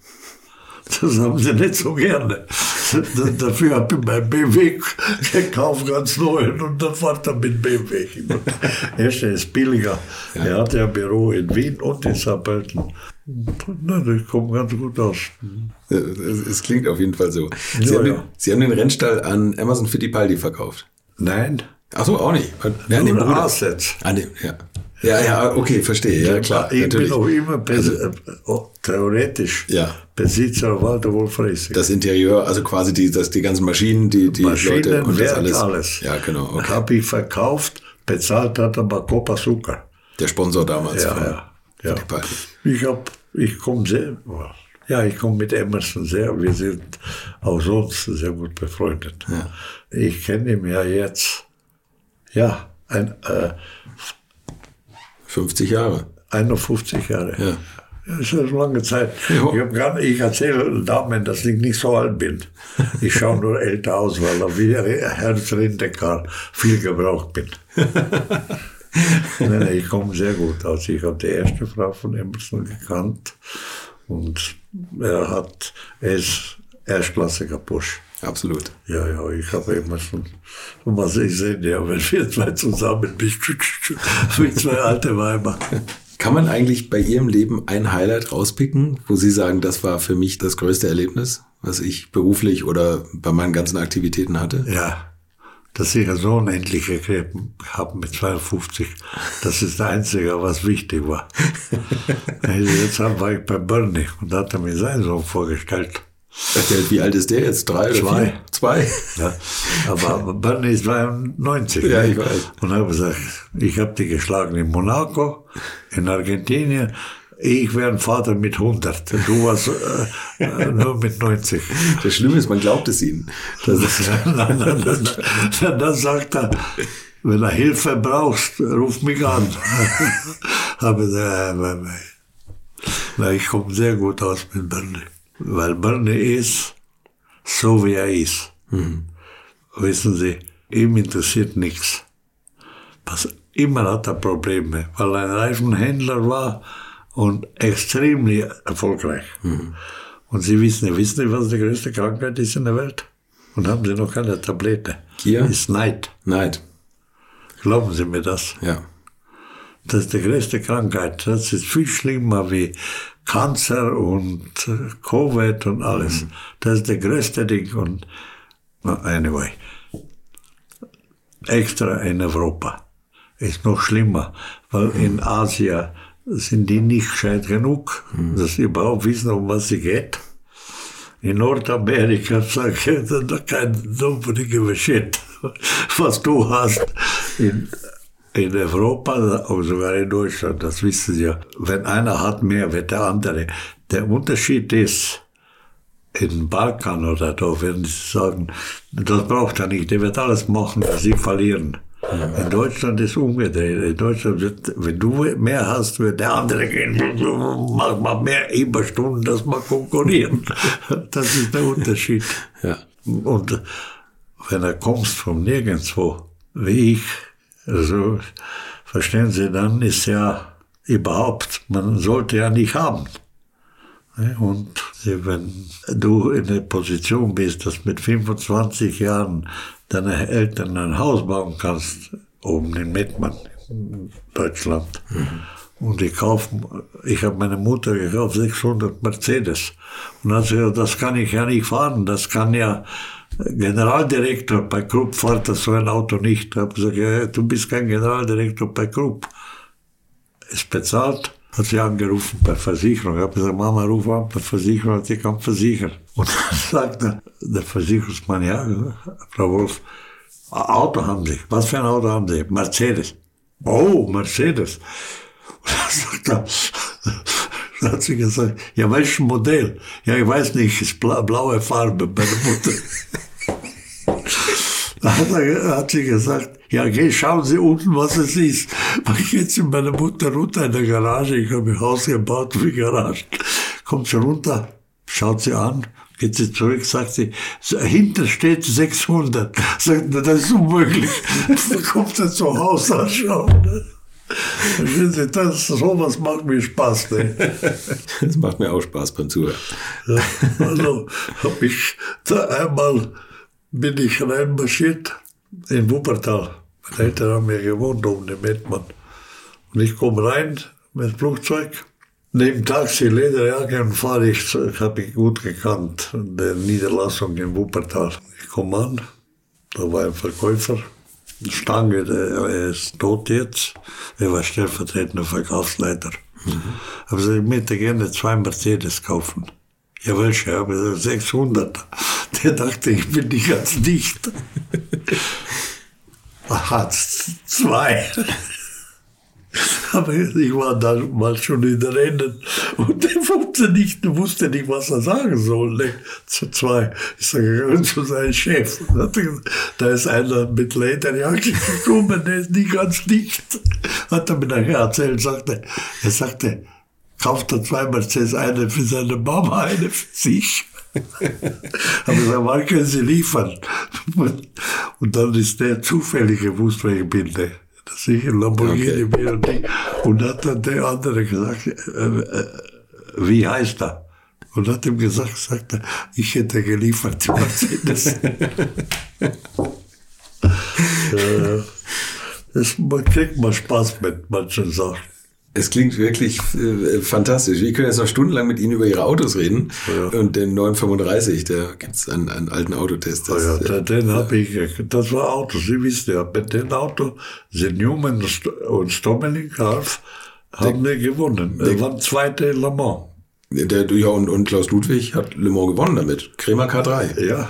Das haben sie nicht so gerne. *laughs* Dafür habe ich mein BMW gekauft, ganz neu, und dann fährt er mit BMW. *laughs* Erste ist billiger. Er hat ja ein Büro in Wien und in Saarbrücken. Das kommt ganz gut aus. Es klingt auf jeden Fall so. Sie, ja, haben, den, ja. Sie haben den Rennstall an Amazon Fittipaldi verkauft. Nein. Ach so, auch nicht. Ja, Nur Assets. Ah, nee, ja. Ja, ja, okay, verstehe. Ja, klar. Ich natürlich. bin auch immer Bes also, äh, oh, theoretisch ja. Besitzer Walter Wolf-Racing. Das Interieur, also quasi die, das, die ganzen Maschinen, die, die Maschinen, Leute und das alles. alles. Ja, genau. Okay. Habe ich verkauft, bezahlt hat aber Copa Zucker. Der Sponsor damals. Ja, ja. Ja. Ich hab, ich komme sehr, ja, ich komme mit Emerson sehr, wir sind auch sonst sehr gut befreundet. Ja. Ich kenne ihn ja jetzt, ja, ein, äh, 50 Jahre. 51 Jahre. Ja. Das ist eine lange Zeit. Jo. Ich, grad, ich erzähle Damen, dass ich nicht so alt bin. Ich schaue nur älter aus, weil ich wie Herz Rindecker viel gebraucht bin. *laughs* nein, ich komme sehr gut aus. Ich habe die erste Frau von Emerson gekannt und er hat, ist erstklassiger Busch. Absolut. Ja, ja, ich habe immer schon, was ich sehe, ja, wenn wir zwei zusammen sind, wie zwei alte Weiber. Kann man eigentlich bei Ihrem Leben ein Highlight rauspicken, wo Sie sagen, das war für mich das größte Erlebnis, was ich beruflich oder bei meinen ganzen Aktivitäten hatte? Ja, dass ich einen Sohn endlich gekriegt habe mit 52. Das ist das Einzige, was wichtig war. *laughs* Also jetzt war ich bei Bernie und da hat er mir seinen Sohn vorgestellt. Wie alt ist der jetzt? Drei oder Zwei. Vier? Zwei. Ja, aber *laughs* Bernie ist 92. Ja, ich weiß. Und habe gesagt, ich habe die geschlagen in Monaco, in Argentinien. Ich wäre ein Vater mit 100. Du warst äh, äh nur mit 90. Das Schlimme ist, man glaubt es ihnen. Das dann, dann, dann, dann sagt er, wenn er Hilfe brauchst, ruf mich an. *laughs* gesagt, äh, ich komme sehr gut aus mit Bernie. Weil Bernie ist so, wie er ist. Mhm. Wissen Sie, ihm interessiert nichts. Immer hat er Probleme, weil er ein Reifenhändler war und extrem erfolgreich. Mhm. Und Sie wissen, wissen Sie, was die größte Krankheit ist in der Welt? Und haben Sie noch keine Tablette? Gier? Ist Neid. Neid. Glauben Sie mir das? Ja. Das ist die größte Krankheit. Das ist viel schlimmer wie Cancer und Covid und alles. Mhm. Das ist der größte Ding. Und anyway, extra in Europa ist noch schlimmer, weil mhm. in Asien sind die nicht gescheit genug, mhm. dass sie überhaupt wissen, um was sie geht. In Nordamerika *laughs* sage ich, da kein nobody give a shit, *laughs* was du hast. In, in Europa, auch sogar in Deutschland, das wissen Sie ja. Wenn einer hat mehr, wird der andere. Der Unterschied ist, in Balkan oder da, wenn Sie sagen, das braucht er nicht, der wird alles machen, dass Sie verlieren. In Deutschland ist umgedreht. In Deutschland wird, wenn du mehr hast, wird der andere gehen, mach mal mehr Überstunden, dass wir konkurrieren. *laughs* Das ist der Unterschied. Ja. Und wenn er kommst von nirgendwo, wie ich, also, verstehen Sie, dann ist ja überhaupt, man sollte ja nicht haben. Und wenn du in der Position bist, dass mit 25 Jahren deine Eltern ein Haus bauen kannst, oben in Mettmann, in Deutschland. Mhm. Und ich kaufe, ich habe meine Mutter gekauft, 600 Mercedes. Und dann sagt das kann ich ja nicht fahren, das kann ja Generaldirektor bei Krupp fährt das so ein Auto nicht. Ich habe gesagt, ja, du bist kein Generaldirektor bei Krupp. Ist bezahlt hat sie angerufen bei Versicherung. Ich habe gesagt, Mama, ruf an bei Versicherung, hat sie kann versichern. Und *laughs* dann sagte der Versicherungsmann, ja, Frau Wolf, Auto haben Sie. Was für ein Auto haben Sie? Mercedes. Oh, Mercedes. Und dann sagt er, hat sie gesagt, ja, welches Modell? Ja, ich weiß nicht, ist blaue Farbe bei der Mutter. *laughs* Da hat, er, hat sie gesagt, ja, geh, schauen Sie unten, was es ist. Ich gehe zu meiner Mutter runter in der Garage, ich habe ein Haus gebaut für Garage. Kommt sie runter, schaut sie an, geht sie zurück, sagt sie, hinter steht 600. Sagt, na, das ist unmöglich. *laughs* Da kommt sie zum Haus anschauen. Ne? Sie, das, sowas macht mir Spaß. Ne? *laughs* Das macht mir auch Spaß beim Zuhören. Ja, also habe ich da einmal bin ich reinmarschiert in Wuppertal. Meine Eltern haben ja gewohnt oben im Mettmann. Und ich komme rein mit dem Flugzeug, neben Taxi, Lederjacke und fahre ich, habe ich gut gekannt, der Niederlassung in Wuppertal. Ich komme an, da war ein Verkäufer, Stange, der, er ist tot jetzt, er war stellvertretender Verkaufsleiter. Mhm. Aber ich möchte gerne zwei Mercedes kaufen. Ja, welche? Aber 600. Der dachte, ich bin nicht ganz dicht. *laughs* Hat zwei. Aber ich war da mal schon in den Rennen und der wusste nicht, wusste nicht, was er sagen soll. Ne? Zu zwei. Ich sage, zu seinem Chef. Da ist einer mit Lederjacke gekommen, der ist nicht ganz dicht. Hat er mir nachher erzählt, sagte, er sagte, kauft er zwei Mercedes, eine für seine Mama, eine für sich. *laughs* Aber gesagt, wann können Sie liefern? Und dann ist der zufällig gewusst, wer ich bin. Ne? Dass ich ein Lamborghini okay. bin und ich. Und hat dann der andere gesagt, äh, äh, wie heißt er? Und hat ihm gesagt, sagt er, ich hätte geliefert, *laughs* Mercedes. *laughs* äh, das, man kriegt mal Spaß mit manchen Sachen. Es klingt wirklich äh, fantastisch. Wir können jetzt noch stundenlang mit Ihnen über Ihre Autos reden. Ja. Und den 935, da gibt es einen, einen, alten Autotest. Das, ja, ja, den habe ich, das war Auto. Sie wissen ja, mit dem Auto sind Newman und Stommelig Half haben wir gewonnen. Der war zweite in Le Mans. Der, ja, und, und Klaus Ludwig hat Le Mans gewonnen damit. Kremer K3. Ja.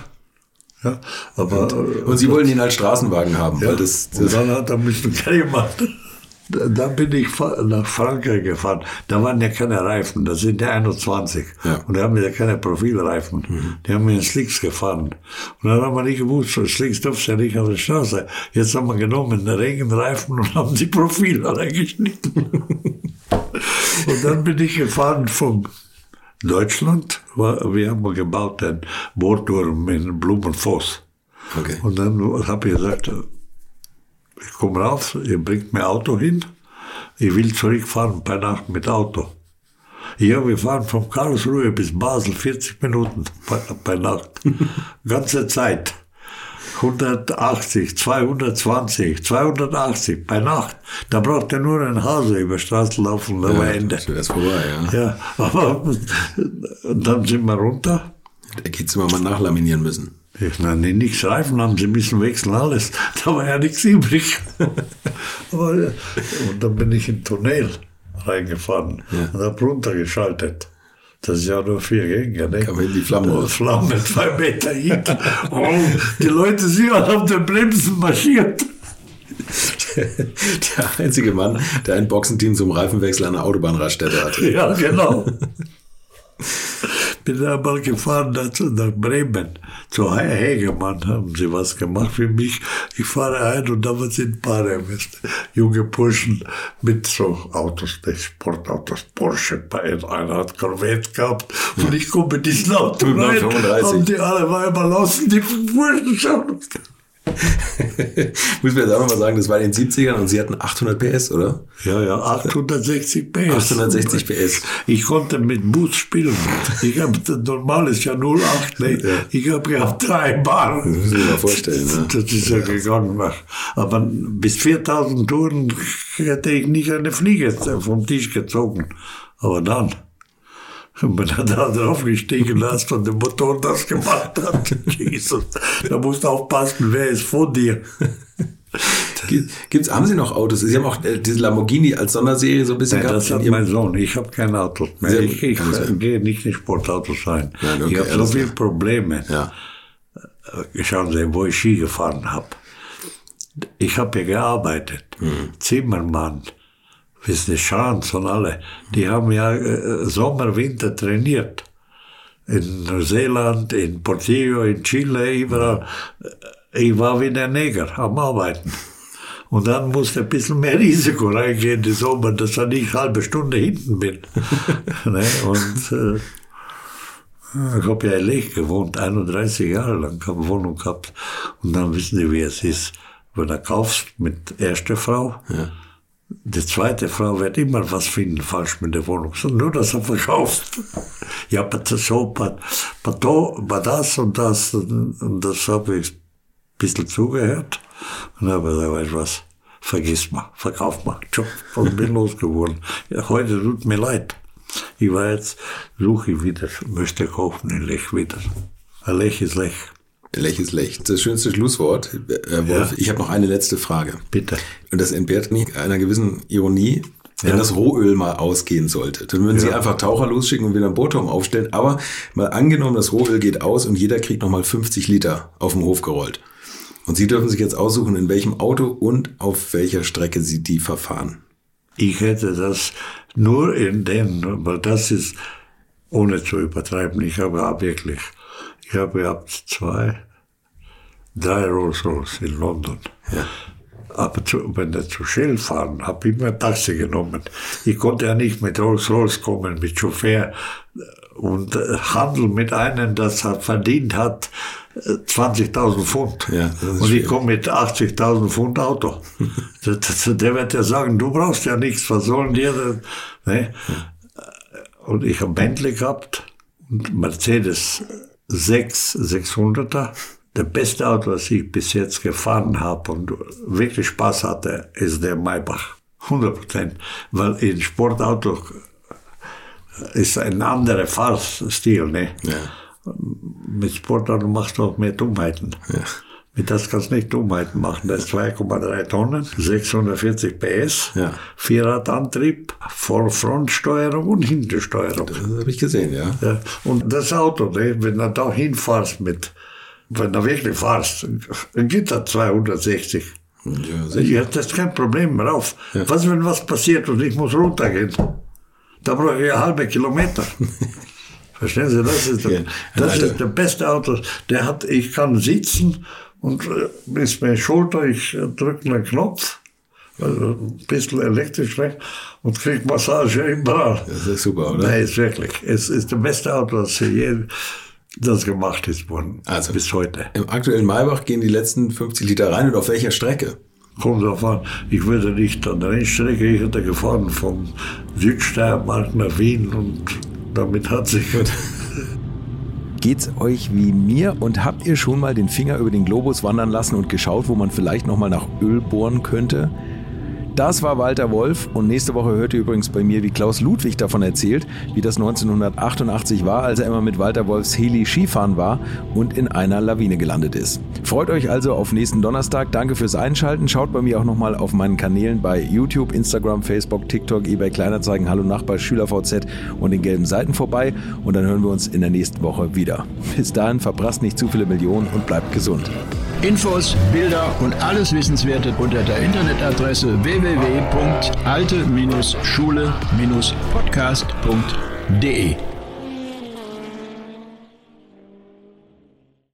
Ja, aber, und, und Sie wollen ihn als Straßenwagen haben, ja, weil das, das und dann hat er mich gemacht da bin ich nach Frankreich gefahren. Da waren ja keine Reifen, da sind ja 21. Ja. Und da haben wir ja keine Profilreifen. Mhm. Die haben wir in Slicks gefahren. Und dann haben wir nicht gewusst, so Slicks darfst ja nicht auf der Straße. Jetzt haben wir genommen den Regenreifen und haben die Profile *laughs* reingeschnitten. und dann bin ich gefahren von Deutschland. Wir haben gebaut den Bohrturm in Blumenfoss. Okay. Und dann habe ich gesagt, ich komme raus, ihr bringt mir Auto hin. Ich will zurückfahren bei Nacht mit Auto. Ja, wir fahren von Karlsruhe bis Basel 40 Minuten bei, bei Nacht. *laughs* Ganze Zeit. 180, 220, 280 bei Nacht. Da braucht er nur ein Hase über Straßen laufen, da ja, war Ende. Das vorbei, ja. Ja, aber und *laughs* dann sind wir runter. Da geht's immer mal nachlaminieren müssen. Ich nenne nichts Reifen haben, sie müssen wechseln, alles. *laughs* Da war ja nichts übrig. *laughs* aber, und dann bin ich in Tunnel reingefahren Ja. und habe runtergeschaltet. Das ist ja nur vier Gänge, ne? Kam in die Flamme raus. Flamme, *laughs* zwei Meter hinten. Oh, die Leute sind auf den Bremsen marschiert. Der einzige Mann, der ein Boxenteam zum Reifenwechsel an der Autobahnraststätte hatte. Ja, genau. Bin einmal gefahren dazu nach Bremen. Zu He- Hegemann haben sie was gemacht für mich. Ich fahre ein und da sind ein paar weißt junge Burschen mit so Autos, die Sportautos, Porsche, einer hat Corvette gehabt und ich komme in diesen Auto Mit rein 35. und die alle Weiber lassen die Burschen schauen. *laughs* Muss mir jetzt auch nochmal sagen, das war in den 70ern und sie hatten 800 PS, oder? Ja, ja, 860 PS. 860 PS. Ich konnte mit Bus spielen. Ich habe normal ist ja 08, ne? Ich habe gehabt drei Bar. Das Sie sich mal vorstellen, ne? Das ist ja gegangen. nach. Aber bis 4000 Touren hätte ich nicht eine Fliege vom Tisch gezogen. Aber dann, wenn er da draufgestiegen ist und der Motor das gemacht hat, *laughs* Jesus, da musst du aufpassen, wer ist vor dir. Gibt's, haben Sie noch Autos? Sie haben auch äh, diese Lamborghini als Sonderserie so ein bisschen Nein, gehabt. das hat mein Sohn. Ich habe kein Auto mehr. Haben Ich, ich gehe nicht in Sportautos rein. Nein, okay, ich habe so viele. Probleme. ja. Äh, Schauen Sie, wo ich Ski gefahren habe. Ich habe ja gearbeitet. Mhm. Zimmermann, wissen Sie, Schanz und alle. Die haben ja äh, Sommer, Winter trainiert. In Neuseeland, in Portillo, in Chile, überall. Äh, Ich war wie ein Neger am Arbeiten. Und dann musste ein bisschen mehr *laughs* Risiko reingehen im Sommer, dass ich nicht eine halbe Stunde hinten bin. *laughs* ne? Und äh, ich habe ja in Lech gewohnt, 31 Jahre lang, habe Wohnung gehabt. Und dann wissen Sie, wie es ist. Wenn du kaufst mit erster Frau, die zweite Frau wird immer was finden falsch mit der Wohnung. Nur, dass er verkauft. Ja, aber das so, aber das und das. Und das habe ich ein bisschen zugehört. Und dann habe ich gesagt, weißt du was, vergiss mal, verkauf mal, Job, und bin losgeworden. Ja, heute tut mir leid. Ich war jetzt, suche ich wieder, möchte kaufen in Lech wieder. Lech ist Lech. Lech ist Lech. Das schönste Schlusswort. Herr Wolf, Ja. ich habe noch eine letzte Frage. Bitte. Und das entbehrt nicht einer gewissen Ironie. Wenn Ja. das Rohöl mal ausgehen sollte, dann würden Sie Ja. einfach Taucher losschicken und wieder einen Bootturm aufstellen. Aber mal angenommen, das Rohöl geht aus und jeder kriegt nochmal 50 Liter auf dem Hof gerollt. Und Sie dürfen sich jetzt aussuchen, in welchem Auto und auf welcher Strecke Sie die verfahren. Ich hätte das nur in den, weil das ist, ohne zu übertreiben, ich habe ja wirklich, ich habe gehabt zwei, drei Rolls Royce in London. Ja. Aber zu, wenn wir zu Shell fahren, habe ich mir ein Taxi genommen. Ich konnte ja nicht mit Rolls Royce kommen, mit Chauffeur und äh, Handel mit einem, das er verdient hat, äh, 20.000 Pfund. Ja, das und ich komme mit 80.000 Pfund Auto. *laughs* Das- das- Der wird ja sagen, du brauchst ja nichts, was sollen dir denn? Ne? Und ich habe Bentley gehabt und Mercedes 6, 600er. Der beste Auto, das ich bis jetzt gefahren habe und wirklich Spaß hatte, ist der Maybach. 100 Prozent. Weil in Sportauto ist ein anderer Fahrstil. Ne? Ja. Mit Sportauto machst du auch mehr Dummheiten. Mit das kannst du nicht Dummheiten machen. Das ist 2,3 Tonnen, 640 PS, Ja. Vierradantrieb, Vorfrontsteuerung und Hintersteuerung. Das habe ich gesehen, ja. Ja, und das Auto, ne, wenn du da hinfährst mit, wenn du wirklich fährst, dann geht das 260. Ja, sicher. Ja, das ist kein Problem mehr auf. Was, wenn was passiert und ich muss runtergehen? Da brauche ich einen halben Kilometer. *laughs* Verstehen Sie, das ist, der, Ja, das Alter. ist der beste Auto. Der hat, ich kann sitzen und äh, ist meine Schulter, ich drücke einen Knopf, also ein bisschen elektrisch rein und kriege Massage überall. Das ist super, oder? Nein, ist wirklich. Es ist das beste Auto, das je das gemacht ist worden. Also. bis heute. Im aktuellen Maybach gehen die letzten 50 Liter rein und auf welcher Strecke? kommt darauf an, ich würde nicht an der Rennstrecke, ich hätte gefahren vom Südsteiermark nach Wien und damit hat sich Geht's euch wie mir und habt ihr schon mal den Finger über den Globus wandern lassen und geschaut, wo man vielleicht nochmal nach Öl bohren könnte? Das war Walter Wolf und nächste Woche hört ihr übrigens bei mir, wie Klaus Ludwig davon erzählt, wie das 1988 war, als er immer mit Walter Wolfs Heli Skifahren war und in einer Lawine gelandet ist. Freut euch also auf nächsten Donnerstag. Danke fürs Einschalten. Schaut bei mir auch nochmal auf meinen Kanälen bei YouTube, Instagram, Facebook, TikTok, eBay Kleinerzeigen, Hallo Nachbar, SchülerVZ und den gelben Seiten vorbei und dann hören wir uns in der nächsten Woche wieder. Bis dahin verprasst nicht zu viele Millionen und bleibt gesund. Infos, Bilder und alles Wissenswerte unter der Internetadresse www.alte-schule-podcast.de